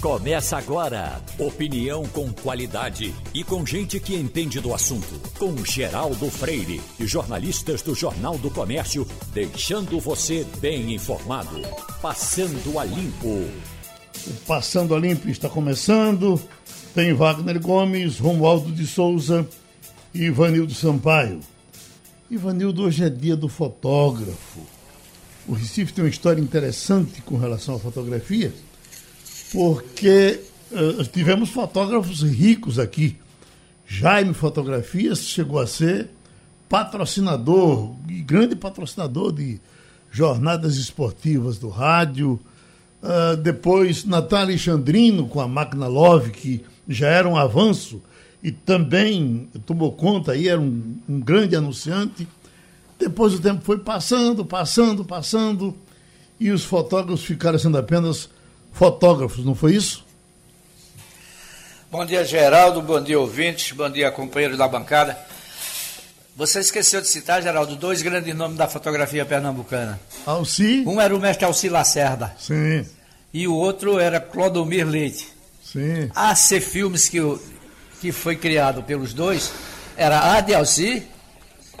Começa agora. Opinião com qualidade e com gente que entende do assunto. Com Geraldo Freire e jornalistas do Jornal do Comércio, deixando você bem informado. Passando a Limpo. O Passando a Limpo está começando. Tem Wagner Gomes, Romualdo de Souza e Ivanildo Sampaio. Ivanildo, hoje é dia do fotógrafo. O Recife tem uma história interessante com relação à fotografia porque uh, tivemos fotógrafos ricos aqui. Jaime Fotografias chegou a ser patrocinador, grande patrocinador de jornadas esportivas do rádio. Uh, depois, Natália Alexandrino com a Máquina Love, que já era um avanço e também tomou conta aí, era um, um grande anunciante. Depois o tempo foi passando, passando, passando, e os fotógrafos ficaram sendo apenas fotógrafos, não foi isso? Bom dia, Geraldo. Bom dia, ouvintes. Bom dia, companheiros da bancada. Você esqueceu de citar, Geraldo, dois grandes nomes da fotografia pernambucana. Alci? Um era o mestre Alci Lacerda. Sim. E o outro era Clodomir Leite. Sim. A C Filmes, que, que foi criado pelos dois, era A de Alci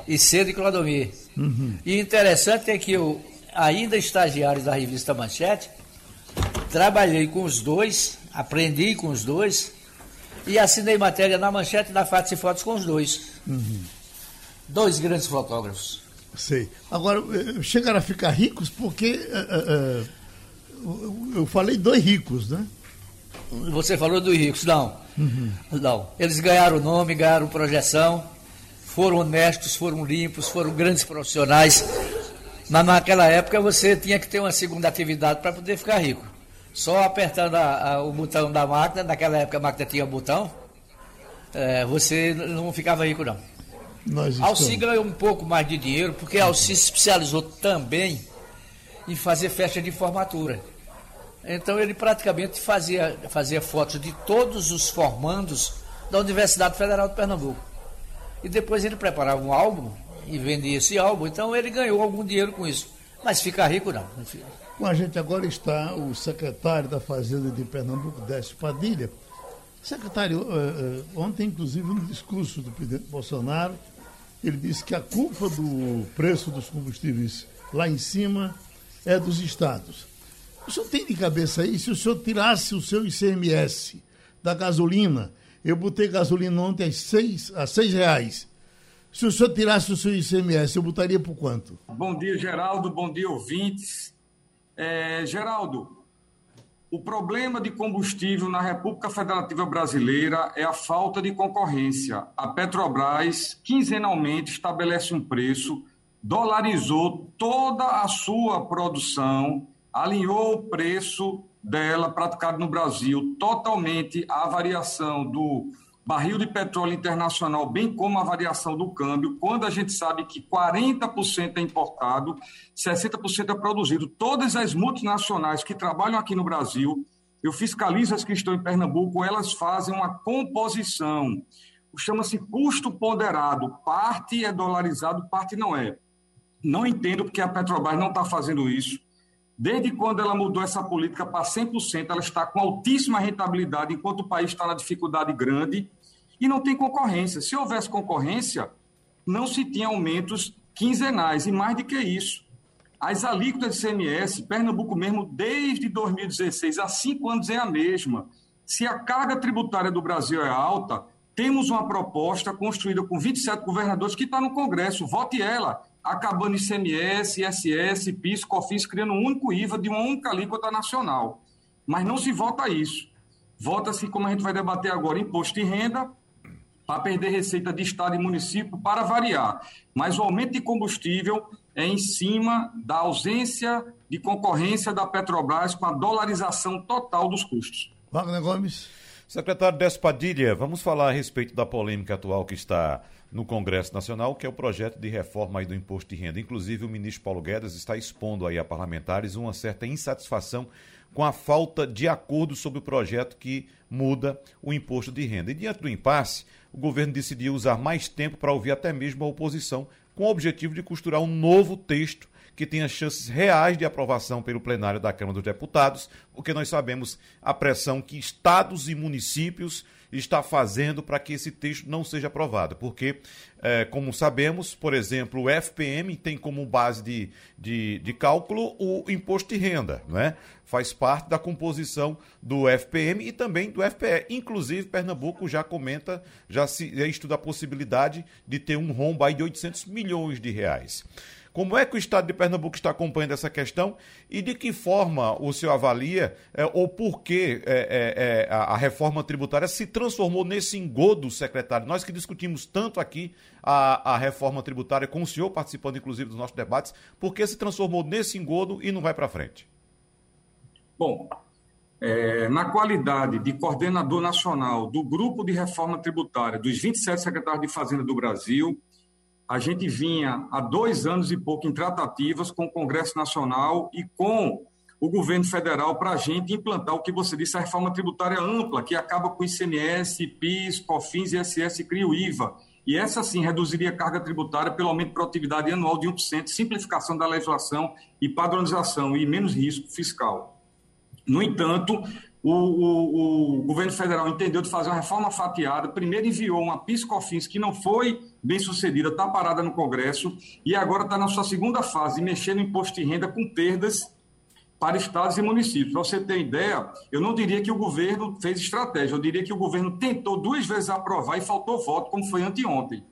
e C de Clodomir. Uhum. E interessante é que eu, ainda estagiário da revista Manchete, Trabalhei com os dois, aprendi com os dois e assinei matéria na manchete da Fatos e Fotos com os dois. Uhum. Dois grandes fotógrafos. Sei. Agora, eh, chegaram a ficar ricos porque uh, uh, eu falei dois ricos, né? Você falou dos ricos, não. Uhum. Não. Eles ganharam nome, ganharam projeção, foram honestos, foram limpos, foram grandes profissionais. Mas naquela época você tinha que ter uma segunda atividade para poder ficar rico. Só apertando a, a, o botão da máquina, naquela época a máquina tinha botão, é, você não ficava rico não. Nós Alci ganhou um pouco mais de dinheiro, porque Alci se especializou também em fazer festa de formatura. Então ele praticamente fazia, fazia fotos de todos os formandos da Universidade Federal de Pernambuco. E depois ele preparava um álbum e vendia esse álbum, então ele ganhou algum dinheiro com isso. Mas ficar rico não. Com a gente agora está o secretário da Fazenda de Pernambuco, Décio Padilha. Secretário, uh, uh, ontem, inclusive, no discurso do presidente Bolsonaro, ele disse que a culpa do preço dos combustíveis lá em cima é dos estados. O senhor tem de cabeça aí, se o senhor tirasse o seu ICMS da gasolina, eu botei gasolina ontem a seis, a seis reais. Se o senhor tirasse o seu ICMS, eu botaria por quanto? Bom dia, Geraldo. Bom dia, ouvintes. É, Geraldo, o problema de combustível na República Federativa Brasileira é a falta de concorrência. A Petrobras quinzenalmente estabelece um preço, dolarizou toda a sua produção, alinhou o preço dela praticado no Brasil totalmente à variação do barril de petróleo internacional, bem como a variação do câmbio, quando a gente sabe que 40% é importado, 60% é produzido. Todas as multinacionais que trabalham aqui no Brasil, eu fiscalizo as que estão em Pernambuco, elas fazem uma composição, chama-se custo ponderado, parte é dolarizado, parte não é. Não entendo porque a Petrobras não está fazendo isso. Desde quando ela mudou essa política para 100%, ela está com altíssima rentabilidade, enquanto o país está na dificuldade grande e não tem concorrência. Se houvesse concorrência, não se tinha aumentos quinzenais. E mais do que isso, as alíquotas de CMS, Pernambuco mesmo, desde 2016, há cinco anos, é a mesma. Se a carga tributária do Brasil é alta, temos uma proposta construída com 27 governadores que está no Congresso. Vote ela, acabando ICMS, ISS, PIS, COFINS, criando um único IVA de uma única alíquota nacional. Mas não se vota isso. Vota-se, como a gente vai debater agora, imposto de renda, para perder receita de Estado e município, para variar. Mas o aumento de combustível é em cima da ausência de concorrência da Petrobras com a dolarização total dos custos. Wagner Gomes. Secretário Despadilha, vamos falar a respeito da polêmica atual que está no Congresso Nacional, que é o projeto de reforma aí do imposto de renda. Inclusive, o ministro Paulo Guedes está expondo aí a parlamentares uma certa insatisfação com a falta de acordo sobre o projeto que muda o imposto de renda. E diante do impasse, o governo decidiu usar mais tempo para ouvir até mesmo a oposição, com o objetivo de costurar um novo texto que tenha chances reais de aprovação pelo plenário da Câmara dos Deputados, porque nós sabemos a pressão que estados e municípios está fazendo para que esse texto não seja aprovado. Porque, é, como sabemos, por exemplo, o FPM tem como base de, de, de cálculo o imposto de renda, né? faz parte da composição do FPM e também do FPE. Inclusive, Pernambuco já comenta, já se já estuda a possibilidade de ter um rombo aí de 800 milhões de reais. Como é que o Estado de Pernambuco está acompanhando essa questão e de que forma o senhor avalia é, ou por que é, é, a, a, reforma tributária se transformou nesse engodo, secretário? Nós que discutimos tanto aqui a, a reforma tributária, com o senhor participando inclusive dos nossos debates, por que se transformou nesse engodo e não vai para frente? Bom, é, na qualidade de coordenador nacional do Grupo de Reforma Tributária dos 27 secretários de Fazenda do Brasil, a gente vinha há dois anos e pouco em tratativas com o Congresso Nacional e com o governo federal para a gente implantar o que você disse, a reforma tributária ampla, que acaba com ICMS, PIS, COFINS, ISS e cria o IVA. E essa, sim, reduziria a carga tributária pelo aumento de produtividade anual de 1%, simplificação da legislação e padronização e menos risco fiscal. No entanto, o, o, o, governo federal entendeu de fazer uma reforma fatiada, primeiro enviou uma PIS-COFINS que não foi bem sucedida, está parada no Congresso, e agora está na sua segunda fase, mexendo imposto de renda com perdas para estados e municípios. Para você ter ideia, eu não diria que o governo fez estratégia, eu diria que o governo tentou duas vezes aprovar e faltou voto, como foi anteontem.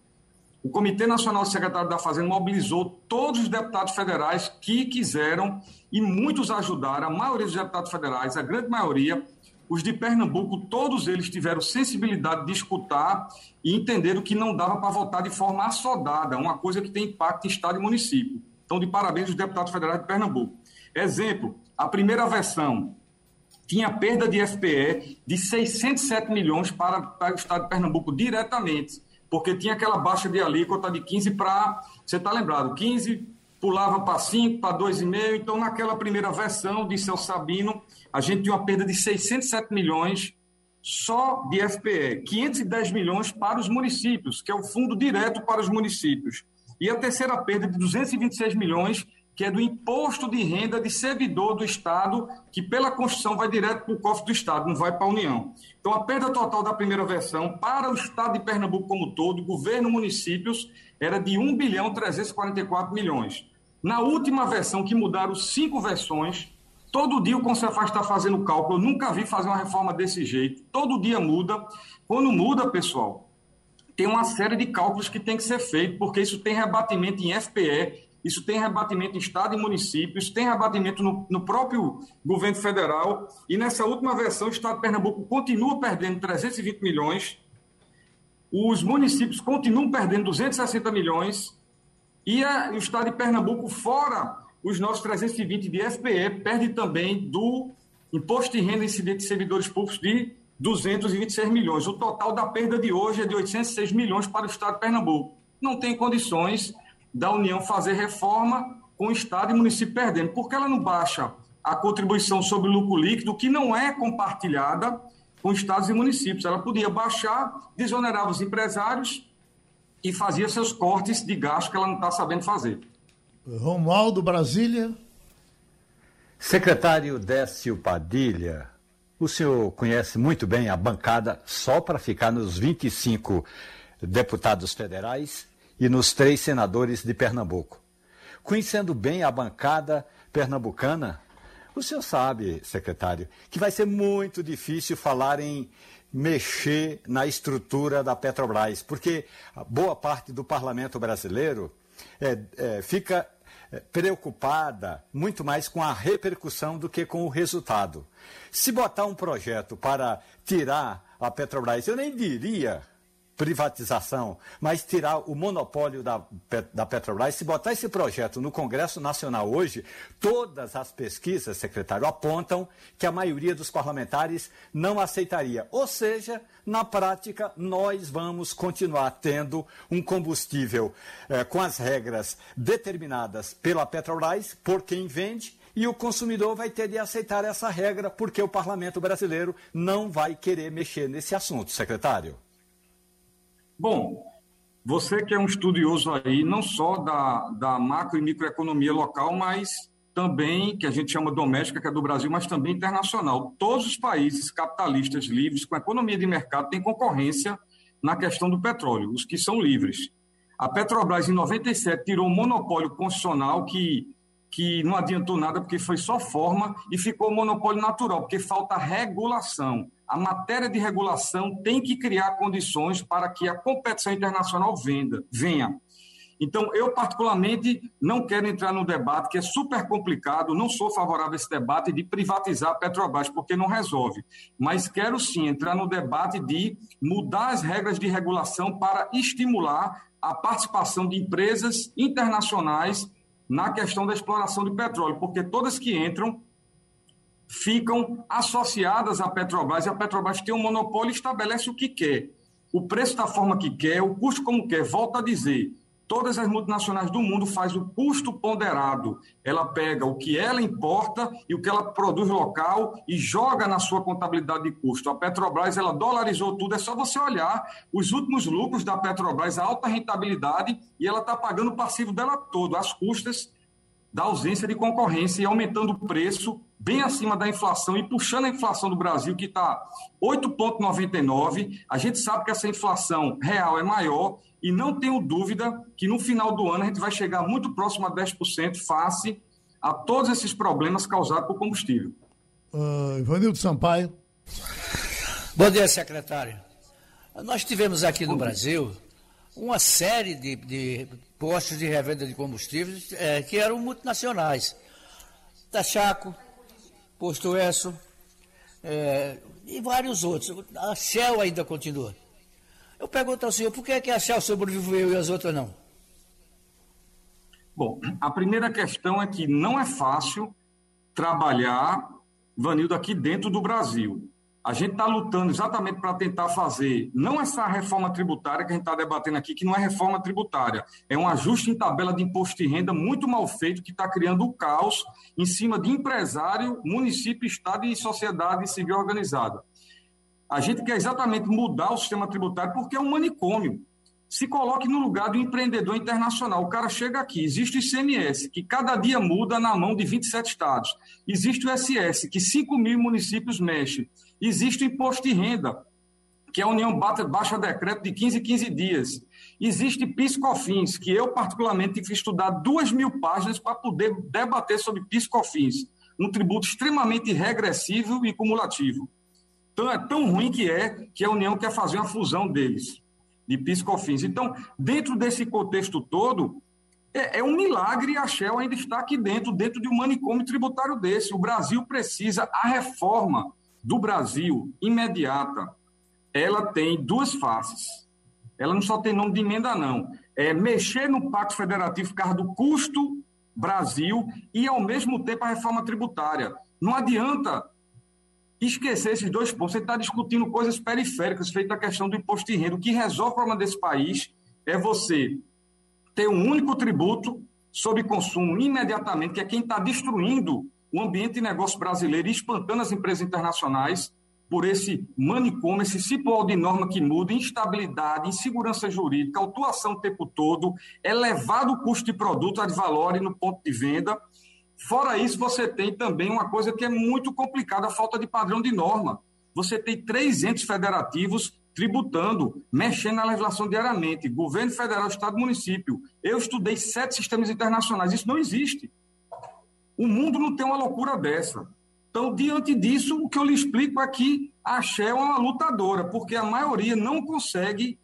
O Comitê Nacional Secretário da Fazenda mobilizou todos os deputados federais que quiseram e muitos ajudaram, a maioria dos deputados federais, a grande maioria, os de Pernambuco, todos eles tiveram sensibilidade de escutar e entenderam que não dava para votar de forma assodada, uma coisa que tem impacto em Estado e município. Então, de parabéns aos deputados federais de Pernambuco. Exemplo, a primeira versão tinha perda de FPE de 607 milhões para, para o Estado de Pernambuco diretamente porque tinha aquela baixa de alíquota de 15 para. Você está lembrado? 15 pulava para 5, para 2,5. Então, naquela primeira versão de Celso Sabino, a gente tinha uma perda de 607 milhões só de FPE, 510 milhões para os municípios, que é o fundo direto para os municípios. E a terceira perda de 226 milhões que é do imposto de renda de servidor do Estado, que pela Constituição vai direto para o cofre do Estado, não vai para a União. Então, a perda total da primeira versão para o Estado de Pernambuco como todo, governo municípios, era de 1 bilhão 344 milhões. Na última versão, que mudaram cinco versões, todo dia o Concefaz está fazendo cálculo, eu nunca vi fazer uma reforma desse jeito, todo dia muda. Quando muda, pessoal, tem uma série de cálculos que tem que ser feito, porque isso tem rebatimento em FPE, isso tem rebatimento em Estado e municípios, isso tem rebatimento no, no, próprio governo federal. E nessa última versão, o Estado de Pernambuco continua perdendo 320 milhões, os municípios continuam perdendo 260 milhões, e, a, o Estado de Pernambuco, fora os nossos 320 de FPE, perde também do Imposto de Renda Incidente de Servidores Públicos de 226 milhões. O total da perda de hoje é de 806 milhões para o Estado de Pernambuco. Não tem condições da União fazer reforma com o Estado e município perdendo. Porque ela não baixa a contribuição sobre lucro líquido, que não é compartilhada com estados e municípios. Ela podia baixar, desonerava os empresários e fazia seus cortes de gasto que ela não está sabendo fazer. Romualdo, Brasília. Secretário Décio Padilha, o senhor conhece muito bem a bancada só para ficar nos 25 deputados federais e nos três senadores de Pernambuco. Conhecendo bem a bancada pernambucana, o senhor sabe, secretário, que vai ser muito difícil falar em mexer na estrutura da Petrobras, porque boa parte do parlamento brasileiro é, é, fica é, preocupada muito mais com a repercussão do que com o resultado. Se botar um projeto para tirar a Petrobras, eu nem diria privatização, mas tirar o monopólio da, da Petrobras, se botar esse projeto no Congresso Nacional hoje, todas as pesquisas, secretário, apontam que a maioria dos parlamentares não aceitaria. Ou seja, na prática, nós vamos continuar tendo um combustível eh, com as regras determinadas pela Petrobras, por quem vende, e o consumidor vai ter de aceitar essa regra, porque o parlamento brasileiro não vai querer mexer nesse assunto, secretário. Bom, Você que é um estudioso aí, não só da, da macro e microeconomia local, mas também, que a gente chama doméstica, que é do Brasil, mas também internacional. Todos os países capitalistas livres, com economia de mercado, têm concorrência na questão do petróleo, os que são livres. A Petrobras, em 97, tirou um monopólio constitucional que, que não adiantou nada, porque foi só forma, e ficou monopólio natural, porque falta regulação. A matéria de regulação tem que criar condições para que a competição internacional venda, venha. Então, eu, particularmente, não quero entrar no debate, que é super complicado, não sou favorável a esse debate de privatizar a Petrobras, porque não resolve. Mas quero sim entrar no debate de mudar as regras de regulação para estimular a participação de empresas internacionais na questão da exploração de petróleo, porque todas que entram ficam associadas à Petrobras, e a Petrobras tem um monopólio e estabelece o que quer. O preço da forma que quer, o custo como quer. Volto a dizer, Todas as multinacionais do mundo faz o custo ponderado. Ela pega o que ela importa e o que ela produz local e joga na sua contabilidade de custo. A Petrobras ela dolarizou tudo. É só você olhar os últimos lucros da Petrobras, a alta rentabilidade e ela está pagando o passivo dela todo, as custas da ausência de concorrência e aumentando o preço bem acima da inflação e puxando a inflação do Brasil, que está 8,99. A gente sabe que essa inflação real é maior e não tenho dúvida que no final do ano a gente vai chegar muito próximo a 10% face a todos esses problemas causados por combustível. Uh, Ivanildo Sampaio. Bom dia, secretário. Nós tivemos aqui no Brasil uma série de, de postos de revenda de combustíveis é, que eram multinacionais. Tachaco, Posto Esso é, e vários outros. A Shell ainda continua. Eu pergunto ao senhor, por que, é que a Shell sobreviveu e as outras não? Bom, a primeira questão é que não é fácil trabalhar, Vanildo, aqui dentro do Brasil. A gente está lutando exatamente para tentar fazer, não essa reforma tributária que a gente está debatendo aqui, que não é reforma tributária, é um ajuste em tabela de imposto de renda muito mal feito, que está criando o caos em cima de empresário, município, Estado e sociedade civil organizada. A gente quer exatamente mudar o sistema tributário porque é um manicômio. Se coloque no lugar do empreendedor internacional. O cara chega aqui, existe o ICMS, que cada dia muda na mão de 27 estados. Existe o SS, que 5 mil municípios mexem. Existe o imposto de renda, que a União baixa decreto de 15 em 15 dias. Existe PIS-COFINS, que eu particularmente tive que estudar duas mil páginas para poder debater sobre PIS-COFINS, um tributo extremamente regressivo e cumulativo. Então, é tão ruim que é que a União quer fazer uma fusão deles, de PIS/COFINS. Então, dentro desse contexto todo, é, é, um milagre a Shell ainda estar aqui dentro, dentro de um manicômio tributário desse. O Brasil precisa, a reforma do Brasil imediata, ela tem duas faces. Ela não só tem nome de emenda, não. É mexer no Pacto Federativo por causa do custo Brasil e, ao mesmo tempo, a reforma tributária. Não adianta esquecer esses dois pontos. Você está discutindo coisas periféricas, feito a questão do imposto de renda. O que resolve o problema desse país é você ter um único tributo sobre consumo imediatamente, que é quem está destruindo o ambiente de negócio brasileiro e espantando as empresas internacionais por esse manicômio, esse cipual de norma que muda, instabilidade, insegurança jurídica, autuação o tempo todo, elevado custo de produto ad valor no ponto de venda, Fora isso, você tem também uma coisa que é muito complicada, a falta de padrão de norma. Você tem três entes federativos tributando, mexendo na legislação diariamente, governo federal, estado, município. Eu estudei sete sistemas internacionais, isso não existe. O mundo não tem uma loucura dessa. Então, diante disso, o que eu lhe explico é que a Shell é uma lutadora, porque a maioria não consegue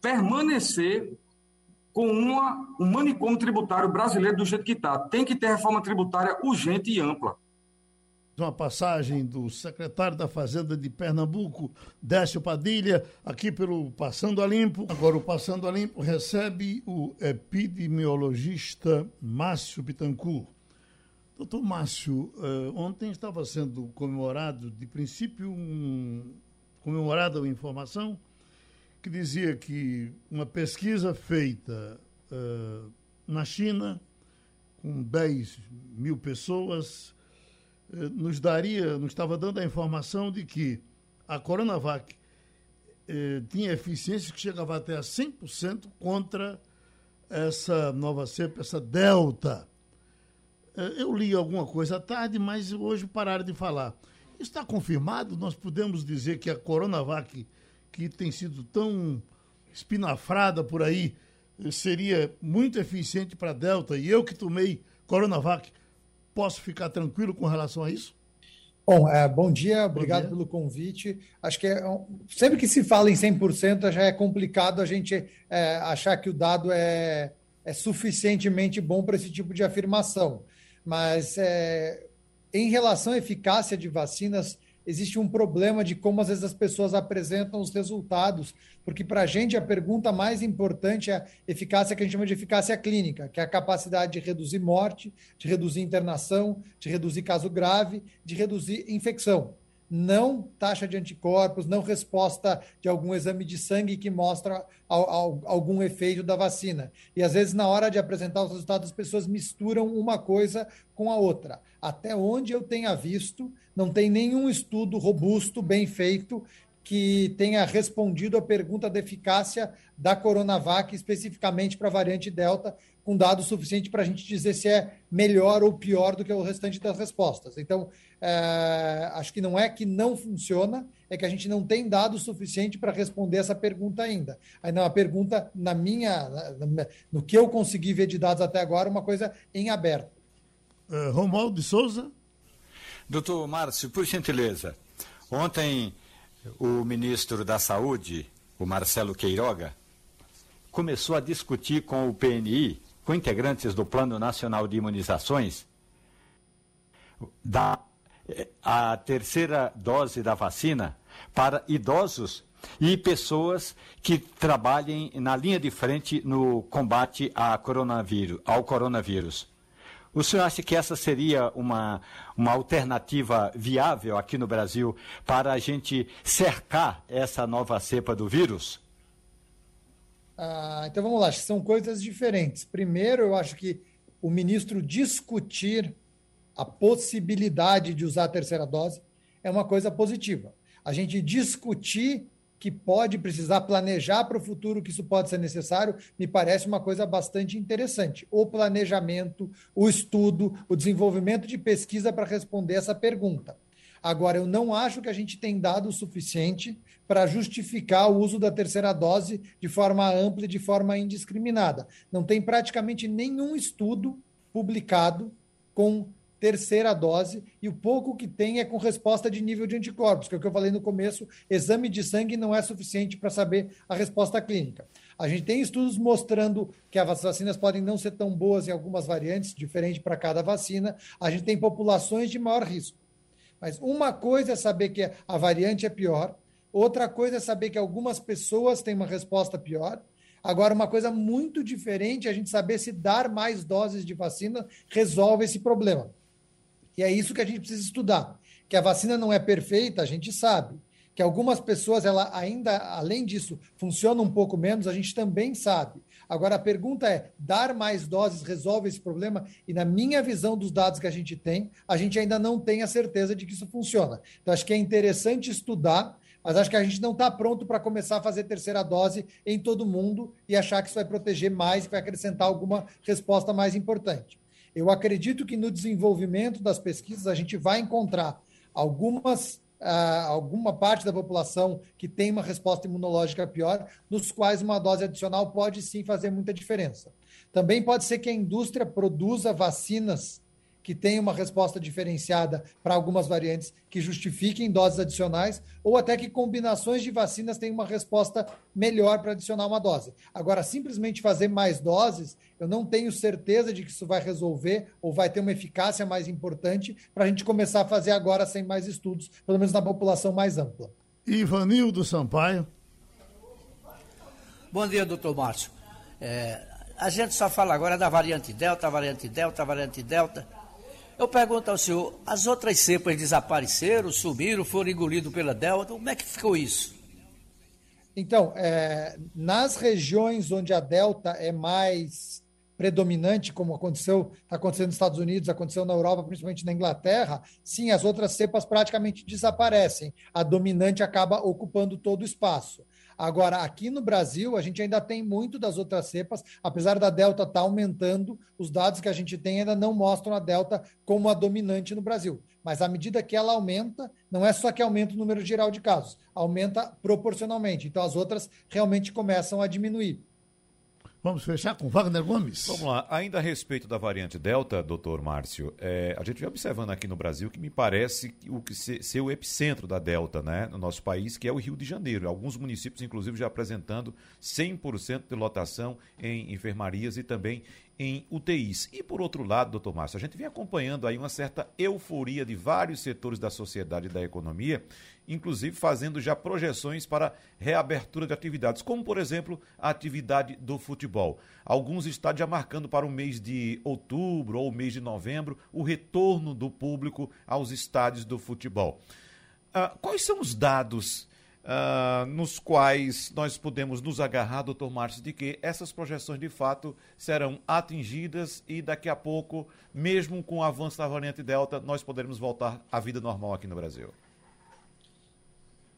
permanecer com uma, um manicômio tributário brasileiro do jeito que está. Tem que ter reforma tributária urgente e ampla. Uma passagem do secretário da Fazenda de Pernambuco, Décio Padilha, aqui pelo Passando a Limpo. Agora, o Passando a Limpo recebe o epidemiologista Márcio Pitancourt. Doutor Márcio, uh, ontem estava sendo comemorado, de princípio, um, comemorada uma informação que dizia que uma pesquisa feita uh, na China, com 10 mil pessoas, uh, nos daria, nos estava dando a informação de que a Coronavac eh, tinha eficiência que chegava até a 100% contra essa nova cepa, essa delta. Eh, eu li alguma coisa à tarde, mas hoje pararam de falar. Está confirmado? Nós podemos dizer que a Coronavac, que tem sido tão espinafrada por aí, seria muito eficiente para a Delta e eu que tomei Coronavac, posso ficar tranquilo com relação a isso? Bom, é, bom dia, obrigado bom dia. pelo convite. Acho que é, sempre que se fala em 100%, já é complicado a gente é, achar que o dado é, é suficientemente bom para esse tipo de afirmação. Mas é, em relação à eficácia de vacinas, existe um problema de como às vezes as pessoas apresentam os resultados, porque para a gente a pergunta mais importante é a eficácia que a gente chama de eficácia clínica, que é a capacidade de reduzir morte, de reduzir internação, de reduzir caso grave, de reduzir infecção não taxa de anticorpos, não resposta de algum exame de sangue que mostra algum efeito da vacina. E às vezes, na hora de apresentar os resultados, as pessoas misturam uma coisa com a outra. Até onde eu tenha visto, não tem nenhum estudo robusto, bem feito, que tenha respondido a pergunta da eficácia da Coronavac, especificamente para a variante Delta, com dados suficientes para a gente dizer se é melhor ou pior do que o restante das respostas. Então, é, acho que não é que não funciona, é que a gente não tem dados suficiente para responder essa pergunta ainda. Aí não, a pergunta, na minha, no que eu consegui ver de dados até agora, uma coisa em aberto. Uh, Romualdo de Souza. Doutor Márcio, por gentileza, ontem o ministro da Saúde, o Marcelo Queiroga, começou a discutir com o PNI, com integrantes do Plano Nacional de Imunizações, da a terceira dose da vacina para idosos e pessoas que trabalhem na linha de frente no combate coronavírus, ao coronavírus. O senhor acha que essa seria uma, uma alternativa viável aqui no Brasil para a gente cercar essa nova cepa do vírus? Ah, então vamos lá, são coisas diferentes. Primeiro, eu acho que o ministro discutir a possibilidade de usar a terceira dose é uma coisa positiva. A gente discutir que pode precisar planejar para o futuro que isso pode ser necessário, me parece uma coisa bastante interessante. O planejamento, o estudo, o desenvolvimento de pesquisa para responder essa pergunta. Agora, eu não acho que a gente tem dado o suficiente para justificar o uso da terceira dose de forma ampla e de forma indiscriminada. Não tem praticamente nenhum estudo publicado com terceira dose, e o pouco que tem é com resposta de nível de anticorpos, que é o que eu falei no começo, exame de sangue não é suficiente para saber a resposta clínica. A gente tem estudos mostrando que as vacinas podem não ser tão boas em algumas variantes, diferente para cada vacina. A gente tem populações de maior risco. Mas uma coisa é saber que a variante é pior, outra coisa é saber que algumas pessoas têm uma resposta pior. Agora, uma coisa muito diferente é a gente saber se dar mais doses de vacina resolve esse problema. E é isso que a gente precisa estudar. Que a vacina não é perfeita, a gente sabe. Que algumas pessoas, ela ainda, além disso, funciona um pouco menos, a gente também sabe. Agora, a pergunta é: dar mais doses resolve esse problema? E na minha visão dos dados que a gente tem, a gente ainda não tem a certeza de que isso funciona. Então, acho que é interessante estudar, mas acho que a gente não está pronto para começar a fazer terceira dose em todo mundo e achar que isso vai proteger mais, que vai acrescentar alguma resposta mais importante. Eu acredito que no desenvolvimento das pesquisas a gente vai encontrar algumas Uh, alguma parte da população que tem uma resposta imunológica pior, nos quais uma dose adicional pode sim fazer muita diferença. Também pode ser que a indústria produza vacinas que tenha uma resposta diferenciada para algumas variantes que justifiquem doses adicionais, ou até que combinações de vacinas tenham uma resposta melhor para adicionar uma dose. Agora, simplesmente fazer mais doses, eu não tenho certeza de que isso vai resolver ou vai ter uma eficácia mais importante para a gente começar a fazer agora sem mais estudos, pelo menos na população mais ampla. Ivanildo Sampaio. Bom dia, doutor Márcio. É, a gente só fala agora da variante Delta, variante Delta, variante Delta. Eu pergunto ao senhor, as outras cepas desapareceram, sumiram, foram engolidas pela Delta? Como é que ficou isso? Então, é, nas regiões onde a Delta é mais predominante, como aconteceu, está acontecendo nos Estados Unidos, aconteceu na Europa, principalmente na Inglaterra, sim, as outras cepas praticamente desaparecem. A dominante acaba ocupando todo o espaço. Agora, aqui no Brasil, a gente ainda tem muito das outras cepas, apesar da Delta estar tá aumentando, os dados que a gente tem ainda não mostram a Delta como a dominante no Brasil. Mas à medida que ela aumenta, não é só que aumenta o número geral de casos, aumenta proporcionalmente. Então as outras realmente começam a diminuir. Vamos fechar com Wagner Gomes. Vamos lá. Ainda a respeito da variante Delta, doutor Márcio, é, a gente vem observando aqui no Brasil que me parece o que ser, ser, o epicentro da Delta, né, no nosso país, que é o Rio de Janeiro. Alguns municípios, inclusive, já apresentando 100% de lotação em enfermarias e também em UTIs. E por outro lado, doutor Márcio, a gente vem acompanhando aí uma certa euforia de vários setores da sociedade e da economia, inclusive fazendo já projeções para reabertura de atividades, como por exemplo a atividade do futebol. Alguns estádios já marcando para o mês de outubro ou mês de novembro o retorno do público aos estádios do futebol. Uh, quais são os dados uh, nos quais nós podemos nos agarrar, doutor Márcio, de que essas projeções de fato serão atingidas e daqui a pouco, mesmo com o avanço da variante Delta, nós poderemos voltar à vida normal aqui no Brasil?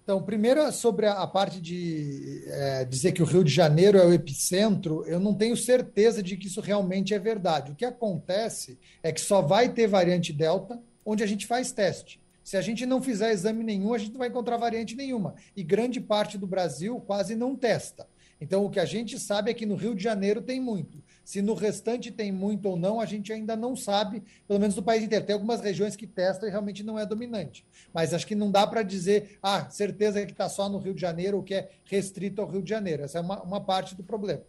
Então, primeiro, sobre a, parte de é, dizer que o Rio de Janeiro é o epicentro, eu não tenho certeza de que isso realmente é verdade. O que acontece é que só vai ter variante Delta onde a gente faz teste. Se a gente não fizer exame nenhum, a gente não vai encontrar variante nenhuma. E grande parte do Brasil quase não testa. Então, o que a gente sabe é que no Rio de Janeiro tem muito. Se no restante tem muito ou não, a gente ainda não sabe, pelo menos no país inteiro. Tem algumas regiões que testam e realmente não é dominante. Mas acho que não dá para dizer, ah, certeza que está só no Rio de Janeiro ou que é restrito ao Rio de Janeiro. Essa é uma, uma parte do problema.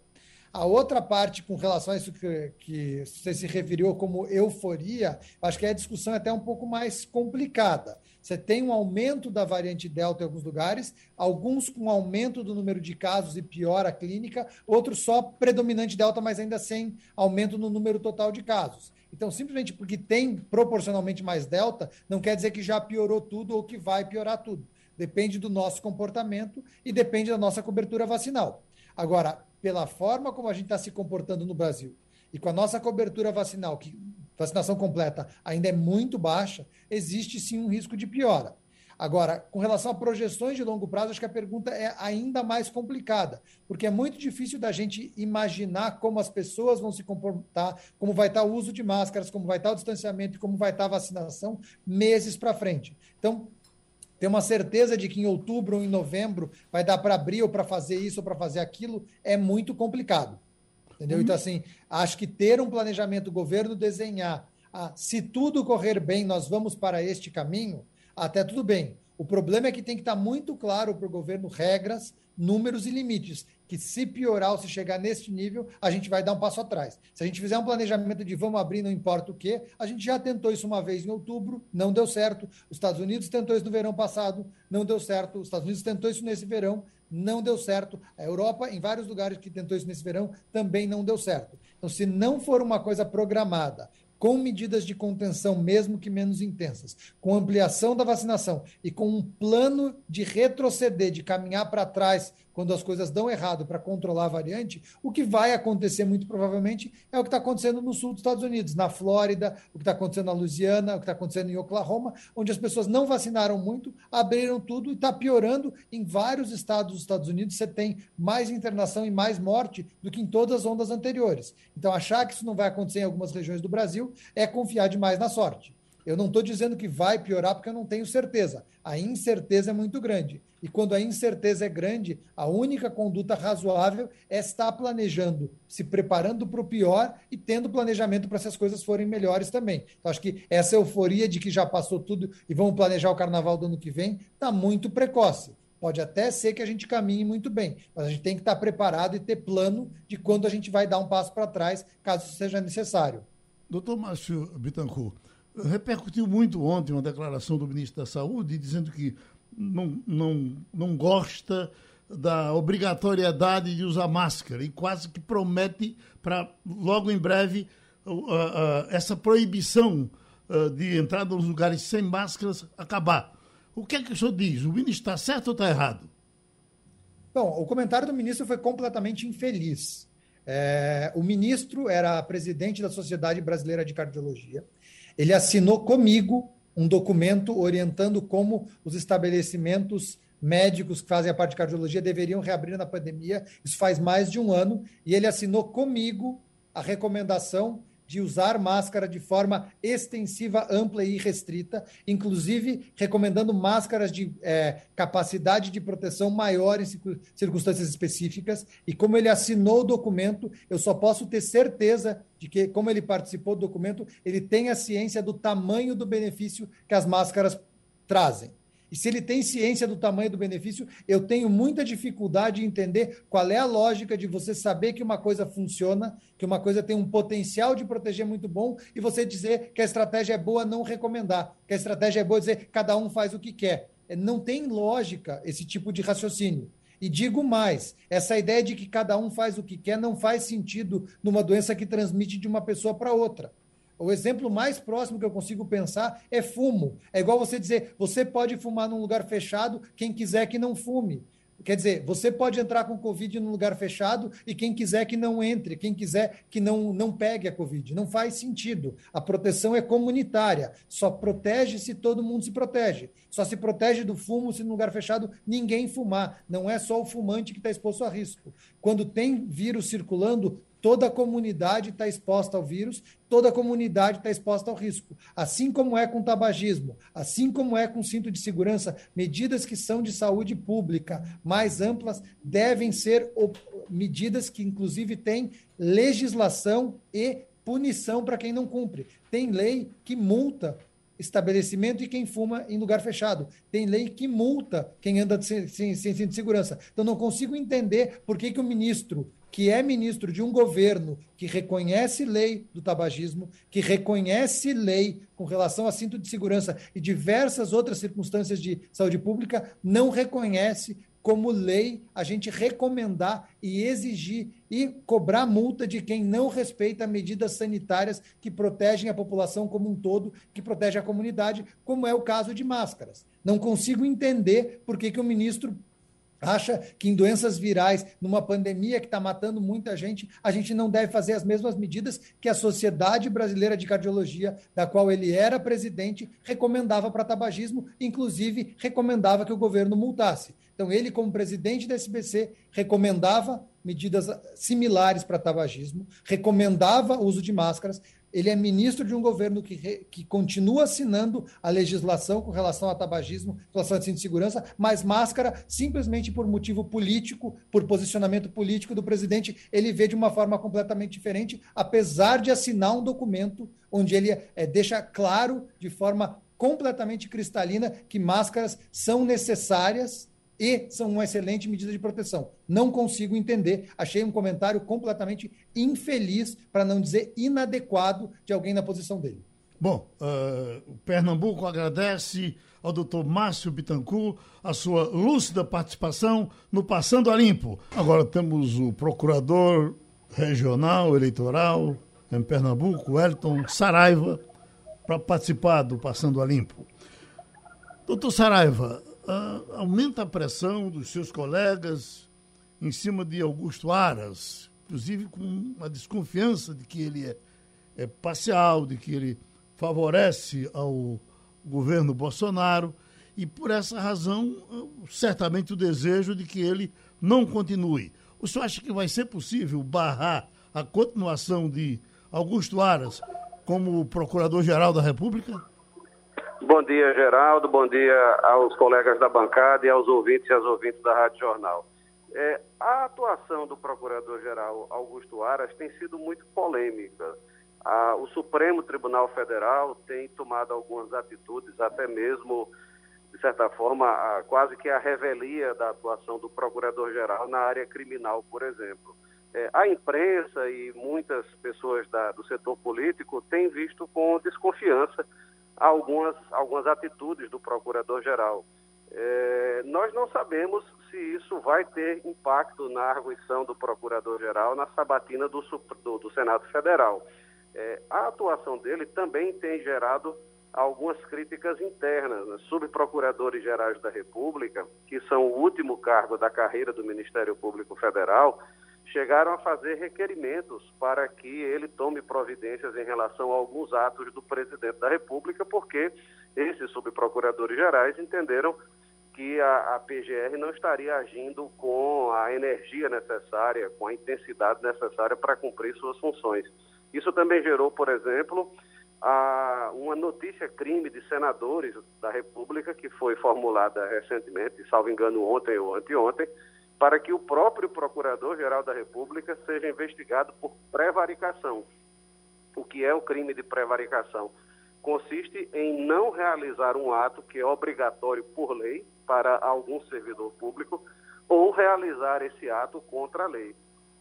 A outra parte, com relação a isso que, que você se referiu como euforia, acho que a discussão é até um pouco mais complicada. Você tem um aumento da variante Delta em alguns lugares, alguns com aumento do número de casos e piora clínica, outros só predominante Delta, mas ainda sem aumento no número total de casos. Então, simplesmente porque tem proporcionalmente mais Delta, não quer dizer que já piorou tudo ou que vai piorar tudo. Depende do nosso comportamento e depende da nossa cobertura vacinal. Agora, pela forma como a gente está se comportando no Brasil e com a nossa cobertura vacinal, que vacinação completa ainda é muito baixa, existe sim um risco de piora. Agora, com relação a projeções de longo prazo, acho que a pergunta é ainda mais complicada, porque é muito difícil da gente imaginar como as pessoas vão se comportar, como vai estar o uso de máscaras, como vai estar o distanciamento, como vai estar a vacinação meses para frente. Então, ter uma certeza de que em outubro ou em novembro vai dar para abrir ou para fazer isso ou para fazer aquilo é muito complicado. Entendeu? Uhum. Então, assim, acho que ter um planejamento, o governo desenhar, ah, se tudo correr bem, nós vamos para este caminho, até tudo bem. O problema é que tem que estar muito claro para o governo regras, números e limites que se piorar ou se chegar neste nível, a gente vai dar um passo atrás. Se a gente fizer um planejamento de vamos abrir, não importa o quê, a gente já tentou isso uma vez em outubro, não deu certo. Os Estados Unidos tentou isso no verão passado, não deu certo. Os Estados Unidos tentou isso nesse verão, não deu certo. A Europa, em vários lugares que tentou isso nesse verão, também não deu certo. Então, se não for uma coisa programada, com medidas de contenção, mesmo que menos intensas, com ampliação da vacinação e com um plano de retroceder, de caminhar para trás quando as coisas dão errado para controlar a variante, o que vai acontecer muito provavelmente é o que está acontecendo no sul dos Estados Unidos, na Flórida, o que está acontecendo na Louisiana, o que está acontecendo em Oklahoma, onde as pessoas não vacinaram muito, abriram tudo e está piorando. Em vários estados dos Estados Unidos você tem mais internação e mais morte do que em todas as ondas anteriores. Então, achar que isso não vai acontecer em algumas regiões do Brasil é confiar demais na sorte. Eu não estou dizendo que vai piorar porque eu não tenho certeza. A incerteza é muito grande. E quando a incerteza é grande, a única conduta razoável é estar planejando, se preparando para o pior e tendo planejamento para se as coisas forem melhores também. Então, acho que essa euforia de que já passou tudo e vamos planejar o carnaval do ano que vem está muito precoce. Pode até ser que a gente caminhe muito bem, mas a gente tem que estar preparado e ter plano de quando a gente vai dar um passo para trás, caso seja necessário. Doutor Márcio Bittencourt, repercutiu muito ontem uma declaração do ministro da Saúde dizendo que não, não, não gosta da obrigatoriedade de usar máscara e quase que promete para logo em breve uh, uh, essa proibição uh, de entrada nos lugares sem máscaras acabar. O que é que o senhor diz? O ministro está certo ou está errado? Bom, o comentário do ministro foi completamente infeliz. É, o ministro era presidente da Sociedade Brasileira de Cardiologia. Ele assinou comigo um documento orientando como os estabelecimentos médicos que fazem a parte de cardiologia deveriam reabrir na pandemia. Isso faz mais de um ano. E ele assinou comigo a recomendação de usar máscara de forma extensiva, ampla e restrita, inclusive recomendando máscaras de é, capacidade de proteção maior em circunstâncias específicas. E como ele assinou o documento, eu só posso ter certeza de que, como ele participou do documento, ele tem a ciência do tamanho do benefício que as máscaras trazem. E se ele tem ciência do tamanho do benefício, eu tenho muita dificuldade em entender qual é a lógica de você saber que uma coisa funciona, que uma coisa tem um potencial de proteger muito bom, e você dizer que a estratégia é boa não recomendar, que a estratégia é boa dizer cada um faz o que quer. É, não tem lógica esse tipo de raciocínio. E digo mais: essa ideia de que cada um faz o que quer não faz sentido numa doença que transmite de uma pessoa para outra. O exemplo mais próximo que eu consigo pensar é fumo. É igual você dizer, você pode fumar num lugar fechado, quem quiser que não fume. Quer dizer, você pode entrar com Covid num lugar fechado e quem quiser que não entre, quem quiser que não, não pegue a Covid. Não faz sentido. A proteção é comunitária. Só protege se todo mundo se protege. Só se protege do fumo se no lugar fechado ninguém fumar. Não é só o fumante que está exposto a risco. Quando tem vírus circulando, toda a comunidade está exposta ao vírus, toda a comunidade está exposta ao risco. Assim como é com tabagismo, assim como é com cinto de segurança, medidas que são de saúde pública mais amplas devem ser medidas que, inclusive, têm legislação e punição para quem não cumpre. Tem lei que multa estabelecimento e quem fuma em lugar fechado. Tem lei que multa quem anda sem, sem, sem cinto de segurança. Então, não consigo entender por que, que o ministro que é ministro de um governo que reconhece lei do tabagismo, que reconhece lei com relação a cinto de segurança e diversas outras circunstâncias de saúde pública, não reconhece como lei a gente recomendar e exigir e cobrar multa de quem não respeita medidas sanitárias que protegem a população como um todo, que protege a comunidade, como é o caso de máscaras. Não consigo entender por que, que o ministro acha que em doenças virais, numa pandemia que está matando muita gente, a gente não deve fazer as mesmas medidas que a Sociedade Brasileira de Cardiologia, da qual ele era presidente, recomendava para tabagismo, inclusive recomendava que o governo multasse. Então, ele, como presidente da SBC, recomendava medidas similares para tabagismo, recomendava o uso de máscaras, ele é ministro de um governo que, re, que continua assinando a legislação com relação ao tabagismo, com relação à de segurança, mas máscara, simplesmente por motivo político, por posicionamento político do presidente, ele vê de uma forma completamente diferente, apesar de assinar um documento onde ele é, deixa claro, de forma completamente cristalina, que máscaras são necessárias e são uma excelente medida de proteção. Não consigo entender. Achei um comentário completamente infeliz, para não dizer inadequado, de alguém na posição dele. Bom, uh, Pernambuco agradece ao doutor Márcio Bittencourt a sua lúcida participação no Passando a Limpo. Agora temos o procurador regional eleitoral em Pernambuco, Elton Saraiva, para participar do Passando a Limpo. Doutor Saraiva, uh, aumenta a pressão dos seus colegas em cima de Augusto Aras, inclusive com uma desconfiança de que ele é, é parcial, de que ele favorece ao governo Bolsonaro e por essa razão certamente o desejo de que ele não continue. O senhor acha que vai ser possível barrar a continuação de Augusto Aras como procurador-geral da República? Bom dia, Geraldo. Bom dia aos colegas da bancada e aos ouvintes e às ouvintes da Rádio Jornal. É, a atuação do Procurador-Geral Augusto Aras tem sido muito polêmica. A, o Supremo Tribunal Federal tem tomado algumas atitudes, até mesmo, de certa forma, a, quase que a revelia da atuação do Procurador-Geral na área criminal, por exemplo. É, a imprensa e muitas pessoas da, do setor político têm visto com desconfiança algumas, algumas atitudes do Procurador-Geral. É, nós não sabemos se isso vai ter impacto na arguição do Procurador-Geral na sabatina do, do, do Senado Federal. É, a atuação dele também tem gerado algumas críticas internas. Né? Subprocuradores gerais da República, que são o último cargo da carreira do Ministério Público Federal, chegaram a fazer requerimentos para que ele tome providências em relação a alguns atos do presidente da República, porque esses subprocuradores gerais entenderam que a, a, PGR não estaria agindo com a energia necessária, com a intensidade necessária para cumprir suas funções. Isso também gerou, por exemplo, a, uma notícia crime de senadores da República que foi formulada recentemente, salvo engano ontem ou anteontem, para que o próprio Procurador-Geral da República seja investigado por prevaricação. O que é o crime de prevaricação? Consiste em não realizar um ato que é obrigatório por lei para algum servidor público ou realizar esse ato contra a lei.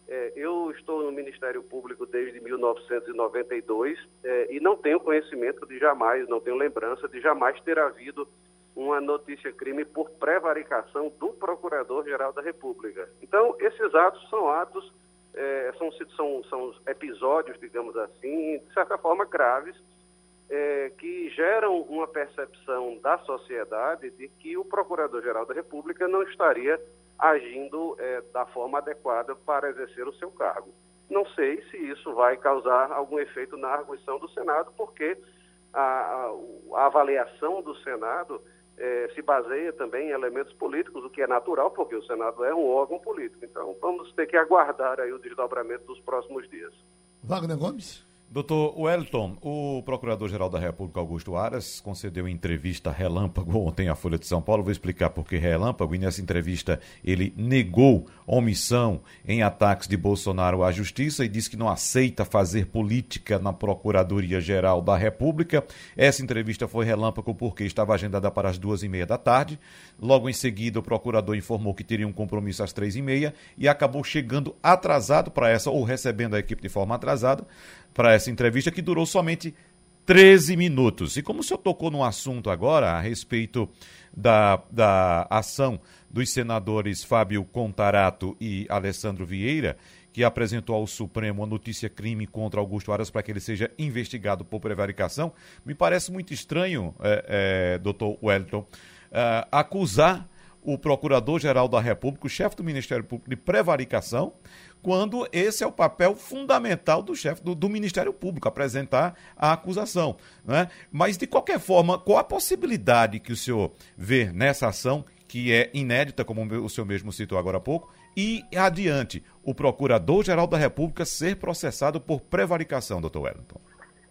É, eu estou no Ministério Público desde 1992 é, e não tenho conhecimento de jamais, não tenho lembrança de jamais ter havido uma notícia crime por prevaricação do Procurador-Geral da República. Então, esses atos são atos, é, são, são, são episódios, digamos assim, de certa forma graves, é, que geram uma percepção da sociedade de que o Procurador-Geral da República não estaria agindo é, da forma adequada para exercer o seu cargo. Não sei se isso vai causar algum efeito na arguição do Senado, porque a, a, a avaliação do Senado é, se baseia também em elementos políticos, o que é natural, porque o Senado é um órgão político. Então, vamos ter que aguardar aí o desdobramento dos próximos dias. Wagner Gomes? Doutor Wellington, o Procurador-Geral da República, Augusto Aras, concedeu entrevista relâmpago ontem à Folha de São Paulo. Vou explicar por que relâmpago. E nessa entrevista ele negou omissão em ataques de Bolsonaro à Justiça e disse que não aceita fazer política na Procuradoria-Geral da República. Essa entrevista foi relâmpago porque estava agendada para as duas e meia da tarde. Logo em seguida, o procurador informou que teria um compromisso às três e meia e acabou chegando atrasado para essa, ou recebendo a equipe de forma atrasada para essa entrevista que durou somente 13 minutos. E como o senhor tocou no assunto agora a respeito da, da ação dos senadores Fábio Contarato e Alessandro Vieira, que apresentou ao Supremo a notícia crime contra Augusto Aras para que ele seja investigado por prevaricação, me parece muito estranho, é, é, doutor Wellington, é, acusar o Procurador-Geral da República, o chefe do Ministério Público, de prevaricação, quando esse é o papel fundamental do chefe do, do, Ministério Público, apresentar a acusação. Né? Mas, de qualquer forma, qual a possibilidade que o senhor vê nessa ação, que é inédita, como o senhor mesmo citou agora há pouco, e adiante, o Procurador-Geral da República ser processado por prevaricação, doutor Wellington?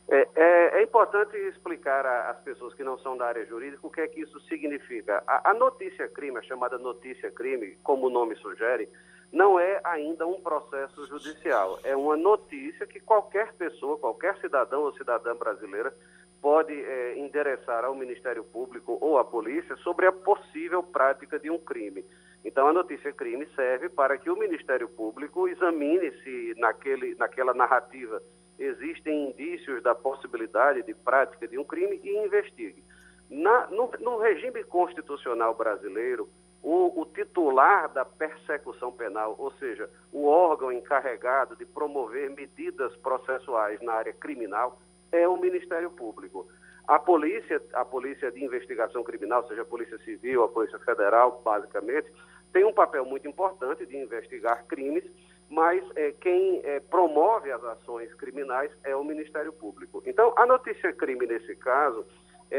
É, é, é importante explicar às pessoas que não são da área jurídica o que é que isso significa. A, a notícia crime, a chamada notícia crime, como o nome sugere, não é ainda um processo judicial. É uma notícia que qualquer pessoa, qualquer cidadão ou cidadã brasileira pode é, endereçar ao Ministério Público ou à polícia sobre a possível prática de um crime. Então, a notícia crime serve para que o Ministério Público examine se naquele, naquela narrativa existem indícios da possibilidade de prática de um crime e investigue. Na, no, no regime constitucional brasileiro, o, o, titular da persecução penal, ou seja, o órgão encarregado de promover medidas processuais na área criminal, é o Ministério Público. A polícia, a polícia de investigação criminal, seja a Polícia Civil, a Polícia Federal, basicamente, tem um papel muito importante de investigar crimes, mas é, quem é, promove as ações criminais é o Ministério Público. Então, a notícia crime nesse caso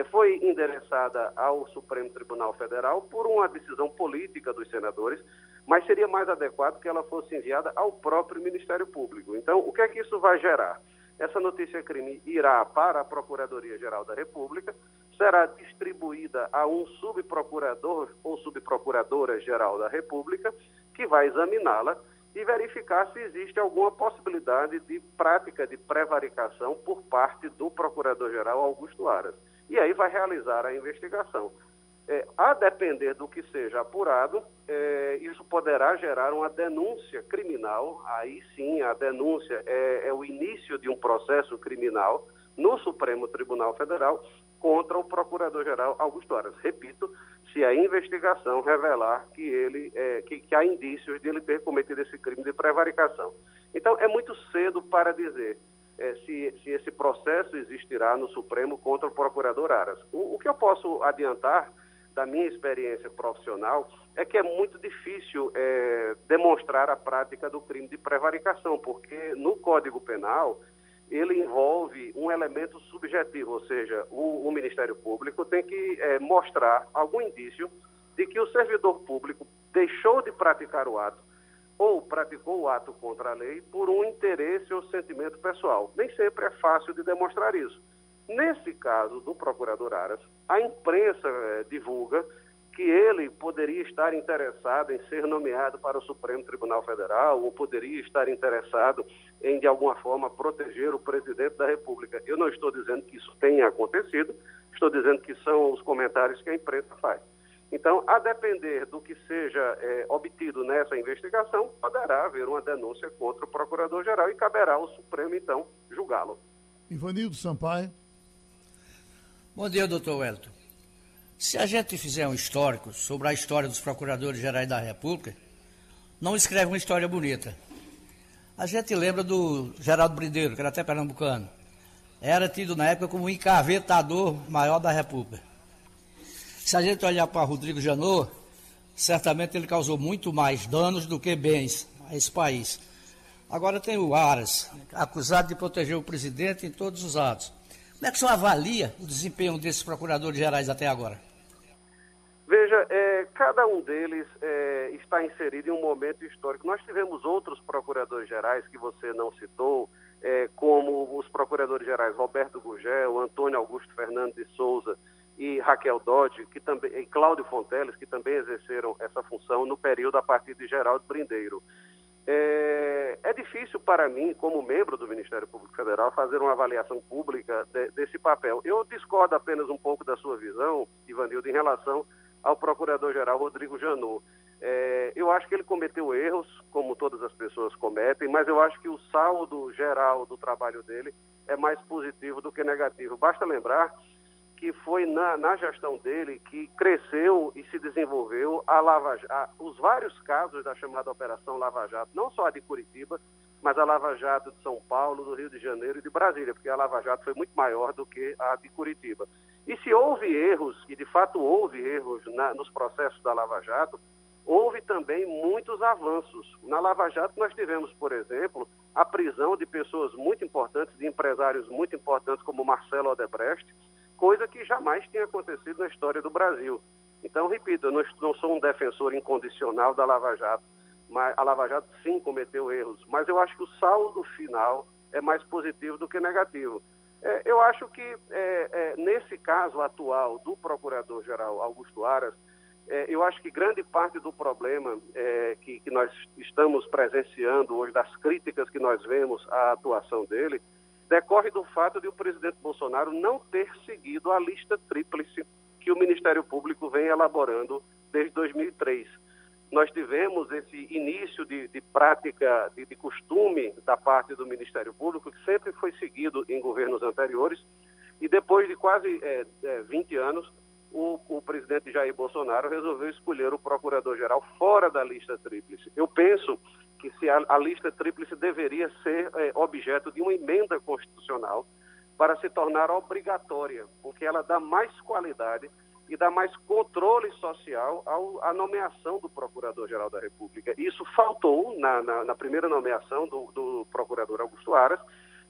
foi endereçada ao Supremo Tribunal Federal por uma decisão política dos senadores, mas seria mais adequado que ela fosse enviada ao próprio Ministério Público. Então, o que é que isso vai gerar? Essa notícia crime irá para a Procuradoria-Geral da República, será distribuída a um subprocurador ou subprocuradora-geral da República, que vai examiná-la e verificar se existe alguma possibilidade de prática de prevaricação por parte do Procurador-Geral Augusto Aras e aí vai realizar a investigação. É, a depender do que seja apurado, é, isso poderá gerar uma denúncia criminal. Aí sim, a denúncia é, é o início de um processo criminal no Supremo Tribunal Federal contra o Procurador-Geral Augusto Aras. Repito, se a investigação revelar que ele é, que, que, há indícios de ele ter cometido esse crime de prevaricação. Então, é muito cedo para dizer é, se, se, esse processo existirá no Supremo contra o procurador Aras. O, o, que eu posso adiantar da minha experiência profissional é que é muito difícil é, demonstrar a prática do crime de prevaricação, porque no Código Penal ele envolve um elemento subjetivo, ou seja, o, o Ministério Público tem que é, mostrar algum indício de que o servidor público deixou de praticar o ato ou praticou o ato contra a lei por um interesse ou sentimento pessoal. Nem sempre é fácil de demonstrar isso. Nesse caso do procurador Aras, a imprensa eh, divulga que ele poderia estar interessado em ser nomeado para o Supremo Tribunal Federal ou poderia estar interessado em, de alguma forma, proteger o presidente da República. Eu não estou dizendo que isso tenha acontecido, estou dizendo que são os comentários que a imprensa faz. Então, a depender do que seja é, obtido nessa investigação, poderá haver uma denúncia contra o Procurador-Geral e caberá ao Supremo, então, julgá-lo. Ivanildo Sampaio. Bom dia, doutor Wellington. Se a gente fizer um histórico sobre a história dos Procuradores-Gerais da República, não escreve uma história bonita. A gente lembra do Geraldo Brindeiro, que era até pernambucano. Era tido na época como o encavetador maior da República. Se a gente olhar para Rodrigo Janot, certamente ele causou muito mais danos do que bens a esse país. Agora tem o Aras, acusado de proteger o presidente em todos os atos. Como é que o senhor avalia o desempenho desses procuradores gerais até agora? Veja, é, cada um deles é, está inserido em um momento histórico. Nós tivemos outros procuradores gerais que você não citou, é, como os procuradores gerais Roberto Gugel, Antônio Augusto Fernandes de Souza, e Raquel Dodge, que também, e Cláudio Fonteles, que também exerceram essa função no período a partir de Geraldo Brindeiro. É, é, difícil para mim, como membro do Ministério Público Federal, fazer uma avaliação pública de, desse papel. Eu discordo apenas um pouco da sua visão, Ivanildo, em relação ao Procurador-Geral Rodrigo Janot. É, eu acho que ele cometeu erros, como todas as pessoas cometem, mas eu acho que o saldo geral do trabalho dele é mais positivo do que negativo. Basta lembrar que foi na, na gestão dele que cresceu e se desenvolveu a Lava a, os vários casos da chamada Operação Lava Jato, não só a de Curitiba, mas a Lava Jato de São Paulo, do Rio de Janeiro e de Brasília, porque a Lava Jato foi muito maior do que a de Curitiba. E se houve erros, e de fato houve erros na, nos processos da Lava Jato, houve também muitos avanços. Na Lava Jato nós tivemos, por exemplo, a prisão de pessoas muito importantes, de empresários muito importantes como Marcelo Odebrecht, coisa que jamais tinha acontecido na história do Brasil. Então, repito, eu não, sou um defensor incondicional da Lava Jato, mas a Lava Jato sim cometeu erros, mas eu acho que o saldo final é mais positivo do que negativo. É, eu acho que, é, é, nesse caso atual do Procurador-Geral Augusto Aras, é, eu acho que grande parte do problema é, que, que nós estamos presenciando hoje, das críticas que nós vemos à atuação dele, decorre do fato de o presidente Bolsonaro não ter seguido a lista tríplice que o Ministério Público vem elaborando desde 2003. Nós tivemos esse início de, de prática, de, de, costume da parte do Ministério Público, que sempre foi seguido em governos anteriores, e depois de quase é, é, 20 anos, o, o, presidente Jair Bolsonaro resolveu escolher o procurador-geral fora da lista tríplice. Eu penso que se a, a lista tríplice deveria ser é, objeto de uma emenda constitucional para se tornar obrigatória, porque ela dá mais qualidade e dá mais controle social ao, à nomeação do Procurador-Geral da República. Isso faltou na, na, na primeira nomeação do, do, Procurador Augusto Aras,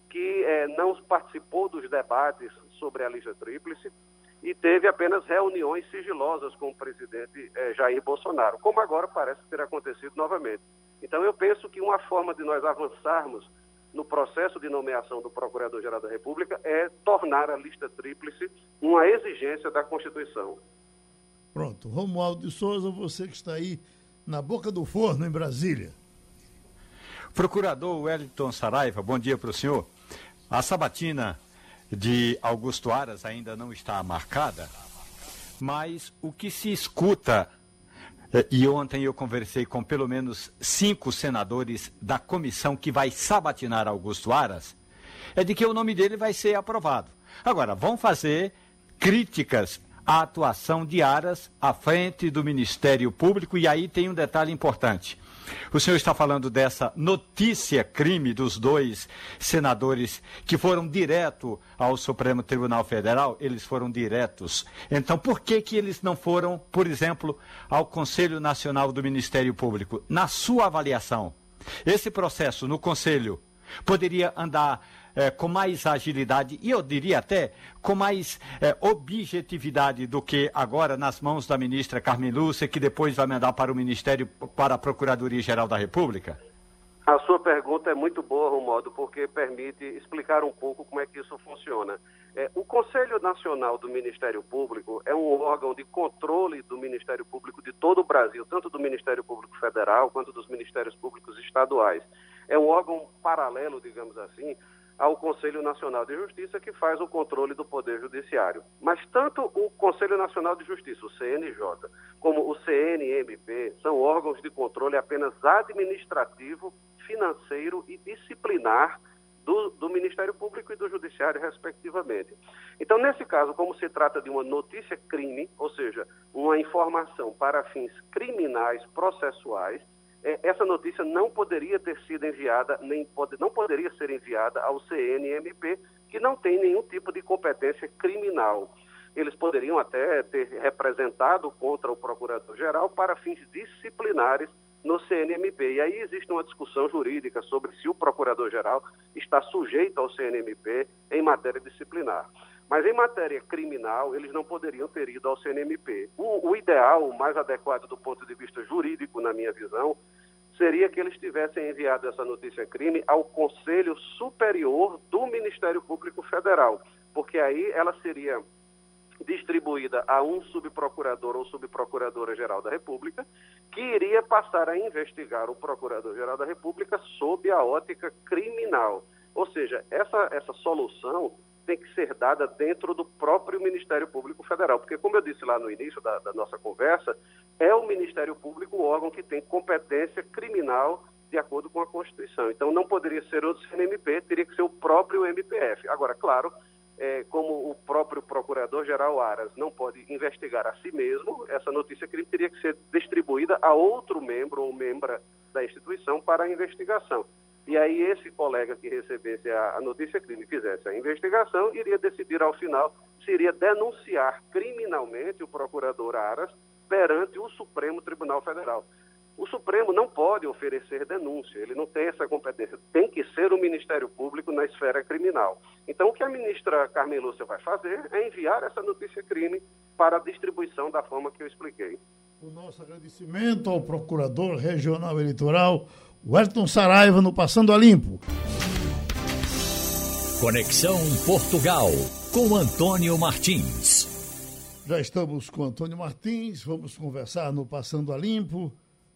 que é, não participou dos debates sobre a lista tríplice e teve apenas reuniões sigilosas com o presidente é, Jair Bolsonaro, como agora parece ter acontecido novamente. Então, eu penso que uma forma de nós avançarmos no processo de nomeação do Procurador-Geral da República é tornar a lista tríplice uma exigência da Constituição. Pronto. Romualdo de Souza, você que está aí na boca do forno em Brasília. Procurador Wellington Saraiva, bom dia para o senhor. A sabatina de Augusto Aras ainda não está marcada, mas o que se escuta e ontem eu conversei com pelo menos cinco senadores da comissão que vai sabatinar Augusto Aras, é de que o nome dele vai ser aprovado. Agora, vão fazer críticas à atuação de Aras à frente do Ministério Público, e aí tem um detalhe importante. O senhor está falando dessa notícia crime dos dois senadores que foram direto ao Supremo Tribunal Federal? Eles foram diretos. Então, por que que eles não foram, por exemplo, ao Conselho Nacional do Ministério Público? Na sua avaliação, esse processo no Conselho poderia andar é, com mais agilidade e eu diria até com mais é, objetividade do que agora nas mãos da ministra Carmen Lúcia, que depois vai mandar para o Ministério, para a Procuradoria-Geral da República? A sua pergunta é muito boa, Romualdo, porque permite explicar um pouco como é que isso funciona. É, o Conselho Nacional do Ministério Público é um órgão de controle do Ministério Público de todo o Brasil, tanto do Ministério Público Federal quanto dos Ministérios Públicos Estaduais. É um órgão paralelo, digamos assim, ao Conselho Nacional de Justiça, que faz o controle do Poder Judiciário. Mas tanto o Conselho Nacional de Justiça, o CNJ, como o CNMP, são órgãos de controle apenas administrativo financeiro e disciplinar do, do, Ministério Público e do Judiciário, respectivamente. Então, nesse caso, como se trata de uma notícia crime, ou seja, uma informação para fins criminais, processuais, essa notícia não poderia ter sido enviada, nem pode, não poderia ser enviada ao CNMP, que não tem nenhum tipo de competência criminal. Eles poderiam até ter representado contra o Procurador-Geral para fins disciplinares no CNMP. E aí existe uma discussão jurídica sobre se o procurador-geral está sujeito ao CNMP em matéria disciplinar. Mas em matéria criminal, eles não poderiam ter ido ao CNMP. O, o ideal, o mais adequado do ponto de vista jurídico, na minha visão, seria que eles tivessem enviado essa notícia crime ao Conselho Superior do Ministério Público Federal, porque aí ela seria distribuída a um subprocurador ou subprocuradora-geral da República, que iria passar a investigar o Procurador-Geral da República sob a ótica criminal. Ou seja, essa, essa solução tem que ser dada dentro do próprio Ministério Público Federal, porque, como eu disse lá no início da, da nossa conversa, é o Ministério Público o órgão que tem competência criminal de acordo com a Constituição. Então, não poderia ser o CNMP, teria que ser o próprio MPF. Agora, claro, é, como o próprio Procurador-Geral Aras não pode investigar a si mesmo, essa notícia crime teria que ser distribuída a outro membro ou membra da instituição para a investigação. E aí esse colega que recebesse a, a notícia crime fizesse a investigação, iria decidir ao final se iria denunciar criminalmente o procurador Aras perante o Supremo Tribunal Federal. O Supremo não pode oferecer denúncia, ele não tem essa competência. Tem que ser o Ministério Público na esfera criminal. Então, o que a ministra Carmen Lúcia vai fazer é enviar essa notícia crime para a distribuição da forma que eu expliquei. O nosso agradecimento ao Procurador Regional Eleitoral, Wellington Saraiva, no Passando a Limpo. Conexão Portugal, com Antônio Martins. Já estamos com Antônio Martins, vamos conversar no Passando a Limpo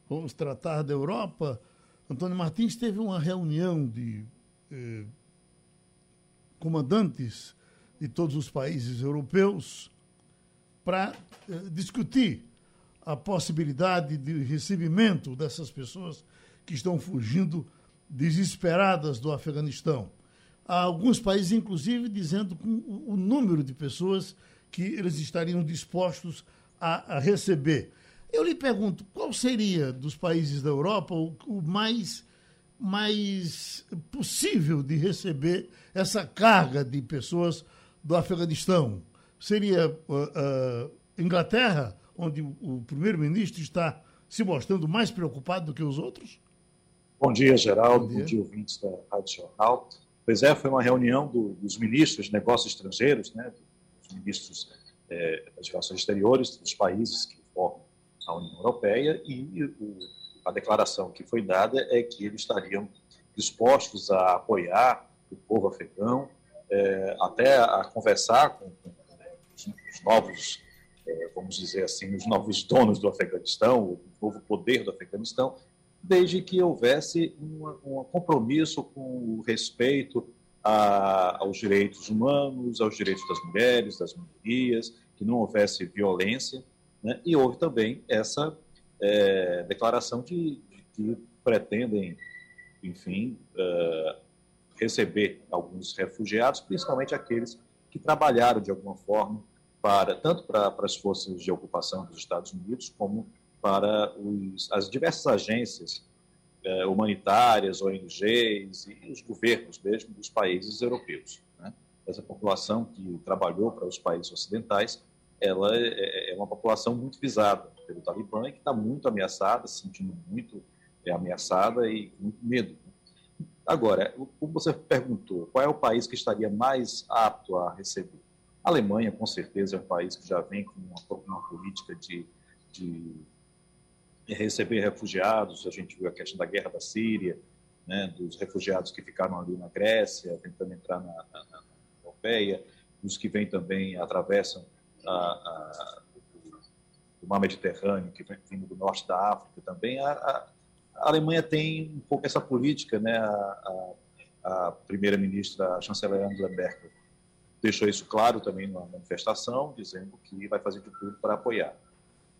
vamos tratar da Europa. Antônio Martins teve uma reunião de eh, comandantes de todos os países europeus para eh, discutir a possibilidade de recebimento dessas pessoas que estão fugindo desesperadas do Afeganistão. Há alguns países, inclusive, dizendo o, número de pessoas que eles estariam dispostos a, a receber. Eu lhe pergunto, qual seria dos países da Europa o, o mais, mais possível de receber essa carga de pessoas do Afeganistão? Seria uh, uh, Inglaterra, onde o primeiro-ministro está se mostrando mais preocupado do que os outros? Bom dia, Geraldo. Bom dia, Bom dia ouvintes da Rádio Jornal. Pois é, foi uma reunião do, dos ministros de negócios estrangeiros, né, dos ministros é, das relações exteriores dos países que formam a União Europeia e o, a declaração que foi dada é que eles estariam dispostos a apoiar o povo afegão, é, até a conversar com, com os novos, é, vamos dizer assim, os novos donos do Afeganistão, o novo poder do Afeganistão, desde que houvesse um compromisso com o respeito a, aos direitos humanos, aos direitos das mulheres, das minorias, que não houvesse violência né? E houve também essa é, declaração de, de, que pretendem, enfim, uh, receber alguns refugiados, principalmente aqueles que trabalharam de alguma forma para tanto para, para as forças de ocupação dos Estados Unidos como para os, as diversas agências eh, humanitárias, ONGs e os governos mesmo dos países europeus. Né? Essa população que trabalhou para os países ocidentais ela é, é, é uma população muito visada pelo Talibã e que está muito ameaçada, se sentindo muito é, ameaçada e com muito medo. Agora, como você perguntou, qual é o país que estaria mais apto a receber? A Alemanha, com certeza, é um país que já vem com uma, uma política de, de receber refugiados. A gente viu a questão da guerra da Síria, né, dos refugiados que ficaram ali na Grécia, tentando entrar na, na, na Europeia, os que vêm também, atravessam a, a, o mar Mediterrâneo, que vem vindo do norte da África também. A, a, Alemanha tem um pouco essa política, né? A, a primeira-ministra, a chanceler Angela Merkel, deixou isso claro também na manifestação, dizendo que vai fazer de tudo para apoiar.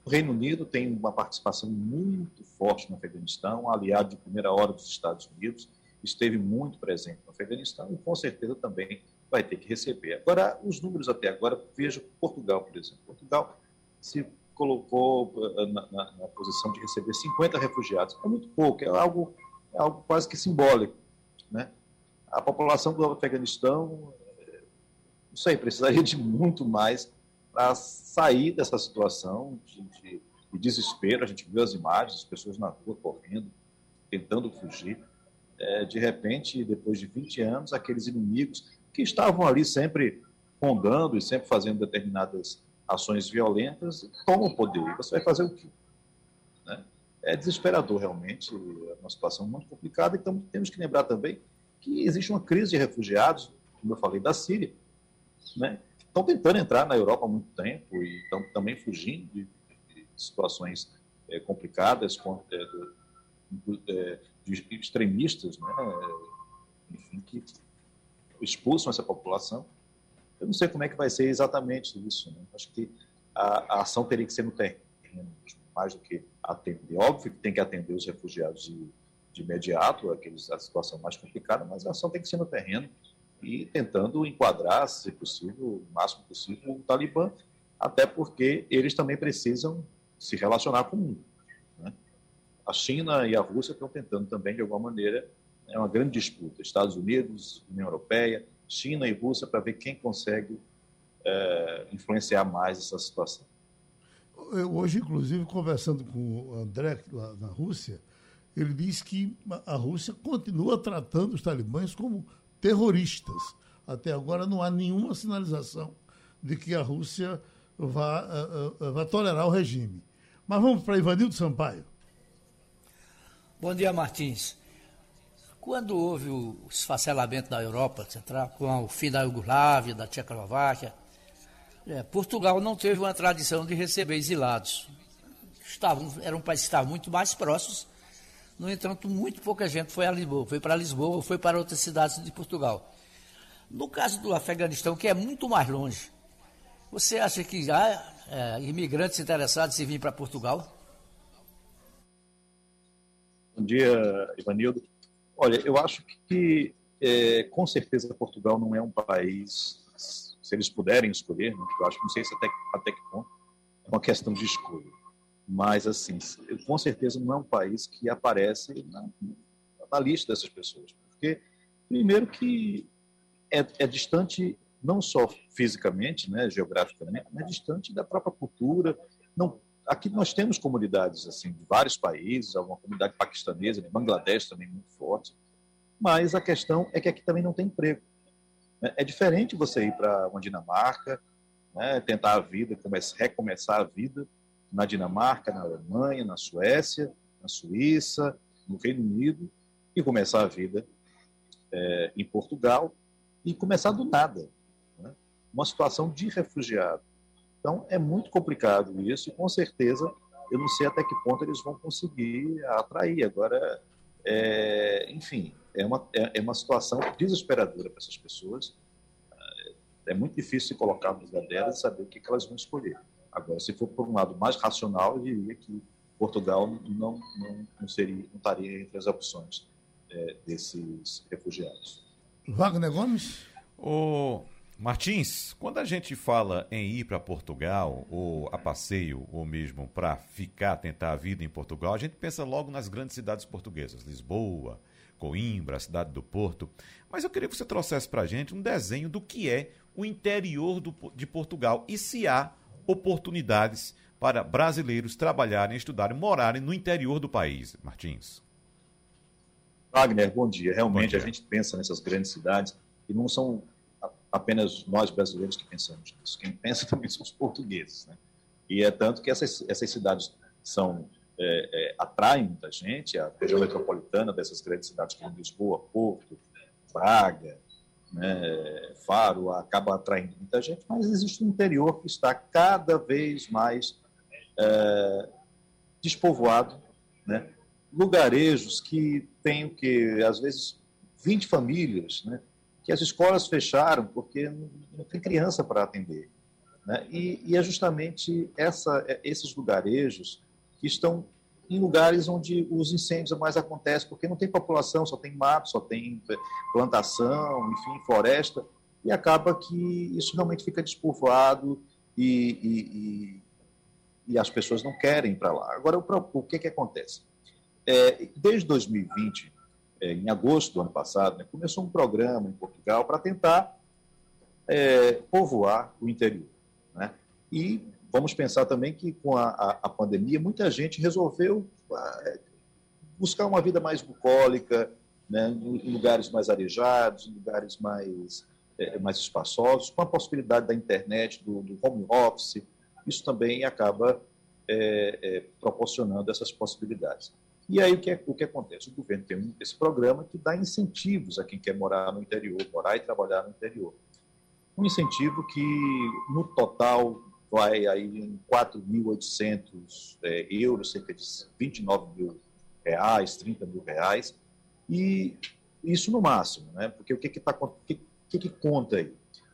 O Reino Unido tem uma participação muito forte no Afeganistão, aliado de primeira hora dos Estados Unidos, esteve muito presente no Afeganistão e com certeza também vai ter que receber. Agora, os números até agora, veja Portugal, por exemplo. Portugal se colocou eh, na, na, na posição de receber 50 refugiados. É muito pouco, é algo, é algo quase que simbólico. Né? A população do Afeganistão, eh, não sei, precisaria de muito mais para sair dessa situação de, de, de, desespero. A gente viu as imagens, as pessoas na rua correndo, tentando fugir. É, de repente, depois de 20 anos, aqueles inimigos que estavam ali sempre rondando e sempre fazendo determinadas ações violentas tomam o poder. Você vai fazer o quê? Né? É desesperador, realmente, é uma situação muito complicada. Então, temos que lembrar também que existe uma crise de refugiados, como eu falei, da Síria, né? Estão tentando entrar na Europa há muito tempo e estão também fugindo de, de situações é, complicadas com, é, do, é, de extremistas, né? enfim, que expulsam essa população. Eu não sei como é que vai ser exatamente isso. Né? Acho que a, a, ação teria que ser no terreno, mais do que atender. Óbvio que tem que atender os refugiados de, de imediato, aqueles, a situação mais complicada, mas a ação tem que ser no terreno e tentando enquadrar, se possível, o máximo possível, o Talibã, até porque eles também precisam se relacionar com o mundo. Né? A China e a Rússia estão tentando também, de alguma maneira, é uma grande disputa. Estados Unidos, União Europeia, China e Rússia, para ver quem consegue é, influenciar mais essa situação. Eu, hoje, inclusive, conversando com o André lá na Rússia, ele diz que a Rússia continua tratando os talibãs como terroristas. Até agora não há nenhuma sinalização de que a Rússia vá, uh, uh, vá tolerar o regime. Mas vamos para Ivanildo Sampaio. Bom dia, Martins. Quando houve o esfacelamento da Europa Central, com o fim da Iugoslávia, da Tchecoslováquia, é, Portugal não teve uma tradição de receber exilados. Estavam, era um país que estava muito mais próximos no entanto, muito pouca gente foi a Lisboa, foi para Lisboa ou foi para outras cidades de Portugal. No caso do Afeganistão, que é muito mais longe, você acha que há é, imigrantes interessados em vir para Portugal? Bom dia, Ivanildo. Olha, eu acho que é, com certeza Portugal não é um país, se eles puderem escolher, né, eu acho que não sei se até, até que ponto, é uma questão de escolha mas, assim, com certeza não é um país que aparece na, na lista dessas pessoas. Porque, primeiro, que é, é, distante não só fisicamente, né, geograficamente, mas distante da própria cultura. Não, aqui nós temos comunidades assim de vários países, alguma comunidade paquistanesa, de Bangladesh também muito forte, mas a questão é que aqui também não tem emprego. É diferente você ir para uma Dinamarca, né, tentar a vida, começar, recomeçar a vida, na Dinamarca, na Alemanha, na Suécia, na Suíça, no Reino Unido, e começar a vida é, em Portugal e começar do nada. Né? Uma situação de refugiado. Então, é muito complicado isso e, com certeza, eu não sei até que ponto eles vão conseguir atrair. Agora, é, enfim, é uma, é, é uma situação desesperadora para essas pessoas. É, é muito difícil se colocar no lugar delas e saber o que, que elas vão escolher. Agora, se for por um lado mais racional, eu diria que Portugal não, não, não, seria, não estaria entre as opções é, desses refugiados. Wagner Gomes? O Martins, quando a gente fala em ir para Portugal, ou a passeio, ou mesmo para ficar, tentar a vida em Portugal, a gente pensa logo nas grandes cidades portuguesas, Lisboa, Coimbra, a cidade do Porto. Mas eu queria que você trouxesse para a gente um desenho do que é o interior do, de Portugal e se há oportunidades para brasileiros trabalharem, estudarem, morarem no interior do país, Martins? Wagner, bom dia. Realmente bom dia. a gente pensa nessas grandes cidades e não são apenas nós brasileiros que pensamos nisso. Quem pensa também são os portugueses. Né? E é tanto que essas, essas cidades são é, é, atraem muita gente, a região metropolitana dessas grandes cidades como Lisboa, Porto, Braga, né, Faro, acaba atraindo muita gente, mas existe um interior que está cada vez mais é, despovoado, né? lugarejos que têm o que às vezes 20 famílias, né? que as escolas fecharam porque não tem criança para atender. Né? E, e, é justamente essa, é, esses lugarejos que estão em lugares onde os incêndios mais acontecem, porque não tem população, só tem mato, só tem é, plantação, enfim, floresta, e acaba que isso realmente fica despovoado e, e, e, e as pessoas não querem ir para lá. Agora, o, que, que acontece? É, desde 2020, é, em agosto do ano passado, né, começou um programa em Portugal para tentar é, povoar o interior. Né? E vamos pensar também que com a, a, a pandemia, muita gente resolveu é, buscar uma vida mais bucólica, né, em lugares mais arejados, em lugares mais, é, mais espaçosos, com a possibilidade da internet, do, do home office, isso também acaba é, é, proporcionando essas possibilidades. E aí o que, é, o que acontece? O governo tem esse programa que dá incentivos a quem quer morar no interior, morar e trabalhar no interior. Um incentivo que, no total, vai aí em 4.800 é, euros, cerca de 29 mil reais, 30 mil reais, e isso no máximo, né? Porque o que que, tá, que, que, que conta aí?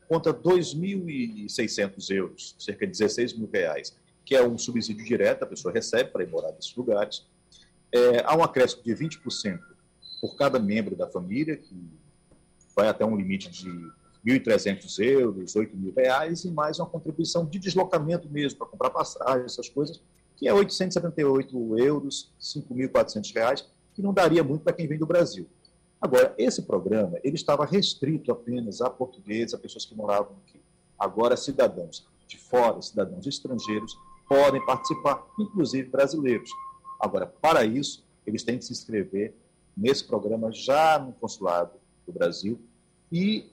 Conta 2.600 euros, cerca de 16 mil reais, que é um subsídio direto, a pessoa recebe para ir morar nesses lugares, é, há um acréscimo de 20% por cada membro da família, que vai até um limite de 1.300 euros, 8 mil reais, e mais uma contribuição de deslocamento mesmo, para comprar passagem, essas coisas, que é 878 euros, 5.400 reais, que não daria muito para quem vem do Brasil. Agora, esse programa, ele estava restrito apenas a portugueses, a pessoas que moravam aqui. Agora, cidadãos de fora, cidadãos estrangeiros, podem participar, inclusive brasileiros. Agora, para isso, eles têm que se inscrever nesse programa já no consulado do Brasil e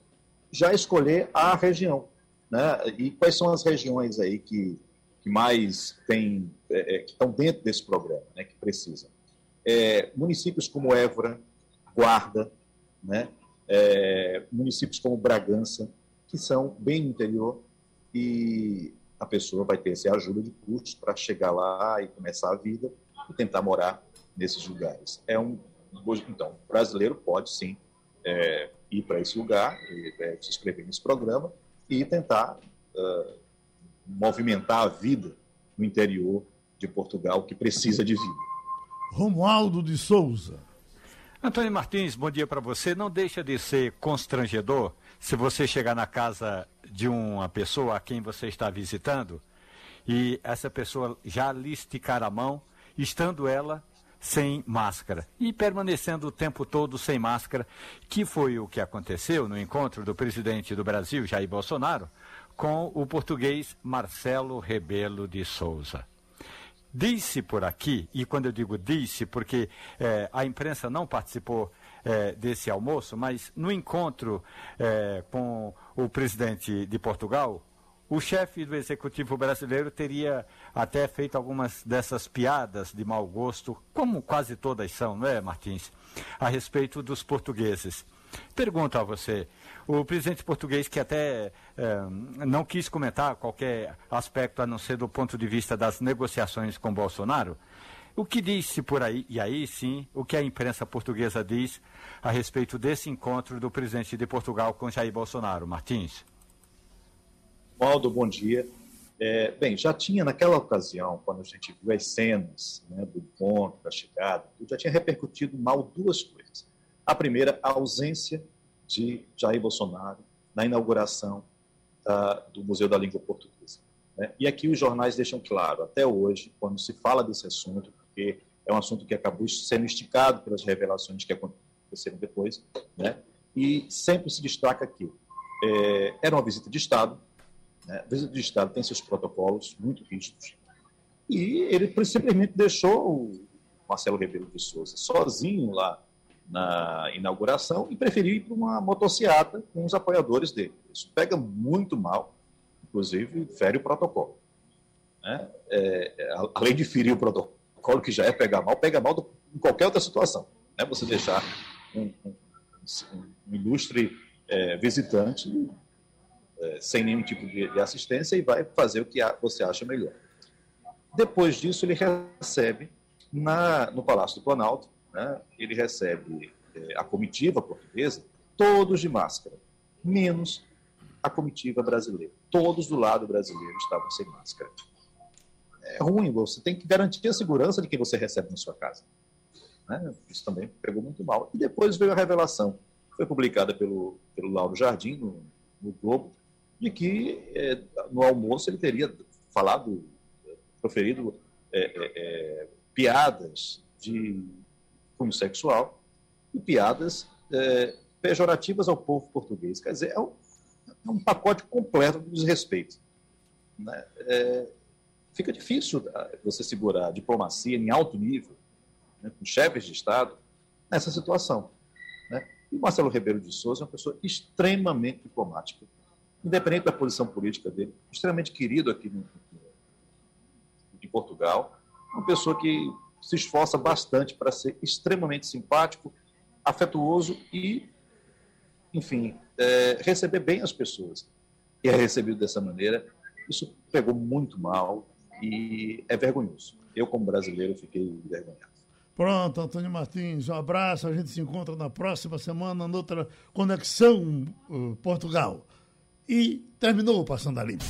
já escolher a região. Né? E quais são as regiões aí que, que mais tem, é, é, que estão dentro desse programa, né, que precisam? É, municípios como Évora, Guarda, né? É, municípios como Bragança, que são bem no interior e a pessoa vai ter essa ajuda de custos para chegar lá e começar a vida e tentar morar nesses lugares. É um, então, o brasileiro pode sim é, ir para esse lugar, é, se inscrever nesse programa e tentar uh, movimentar a vida no interior de Portugal que precisa de vida. Romualdo de Souza. Antônio Martins, bom dia para você. Não deixa de ser constrangedor se você chegar na casa de uma pessoa a quem você está visitando e essa pessoa já lhe esticar a mão estando ela sem máscara e permanecendo o tempo todo sem máscara, que foi o que aconteceu no encontro do presidente do Brasil, Jair Bolsonaro, com o português Marcelo Rebelo de Souza. Disse por aqui, e quando eu digo disse, porque eh, a imprensa não participou eh, desse almoço, mas no encontro eh, com o presidente de Portugal, o chefe do executivo brasileiro teria até feito algumas dessas piadas de mau gosto, como quase todas são, não é, Martins? A respeito dos portugueses. Pergunto a você, o presidente português que até eh, não quis comentar qualquer aspecto a não ser do ponto de vista das negociações com Bolsonaro, o que disse por aí, e aí sim, o que a imprensa portuguesa diz a respeito desse encontro do presidente de Portugal com Jair Bolsonaro? Martins? Aldo, bom dia. É, bem, já tinha naquela ocasião, quando a gente viu as cenas né, do ponto, da chegada, já tinha repercutido mal duas coisas. A primeira, a ausência de Jair Bolsonaro na inauguração da, do Museu da Língua Portuguesa. Né? E aqui os jornais deixam claro, até hoje, quando se fala desse assunto, porque é um assunto que acabou sendo esticado pelas revelações que aconteceram depois, né? e sempre se destaca que é, era uma visita de Estado, né? A visita de Estado tem seus protocolos muito rígidos. E ele simplesmente deixou o Marcelo Rebelo de Souza sozinho lá na inauguração e preferiu ir para uma motociata com os apoiadores dele. Isso pega muito mal, inclusive fere o protocolo. Né? É, é além de ferir o protocolo, que já é pegar mal, pega mal do, em qualquer outra situação. Né? Você deixar um, um, um ilustre é, visitante é, sem nenhum tipo de, de, assistência e vai fazer o que você acha melhor. Depois disso, ele recebe na, no Palácio do Planalto, né, ele recebe é, a comitiva portuguesa, todos de máscara, menos a comitiva brasileira. Todos do lado brasileiro estavam sem máscara. É ruim, você tem que garantir a segurança de quem você recebe na sua casa. Né? Isso também pegou muito mal. E depois veio a revelação, foi publicada pelo, pelo Lauro Jardim no, no Globo, de que é, no almoço ele teria falado, proferido é, é, é piadas de cunho sexual e piadas é, pejorativas ao povo português. Quer dizer, é um, um pacote completo de desrespeito. Né? Fica difícil ah, você segurar a diplomacia em alto nível, né, com chefes de Estado, nessa situação. Né? E Marcelo Ribeiro de Souza é uma pessoa extremamente diplomática, independente da posição política dele, extremamente querido aqui no, em Portugal, uma pessoa que se esforça bastante para ser extremamente simpático, afetuoso e, enfim, é, receber bem as pessoas. E é recebido dessa maneira, isso pegou muito mal e é vergonhoso. Eu, como brasileiro, fiquei envergonhado. Pronto, Antônio Martins, um abraço. A gente se encontra na próxima semana, noutra Conexão uh, Portugal. E terminou Passando a Limpo.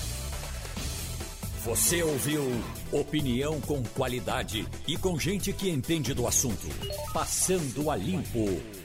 Você ouviu opinião com qualidade e com gente que entende do assunto. Passando a Limpo.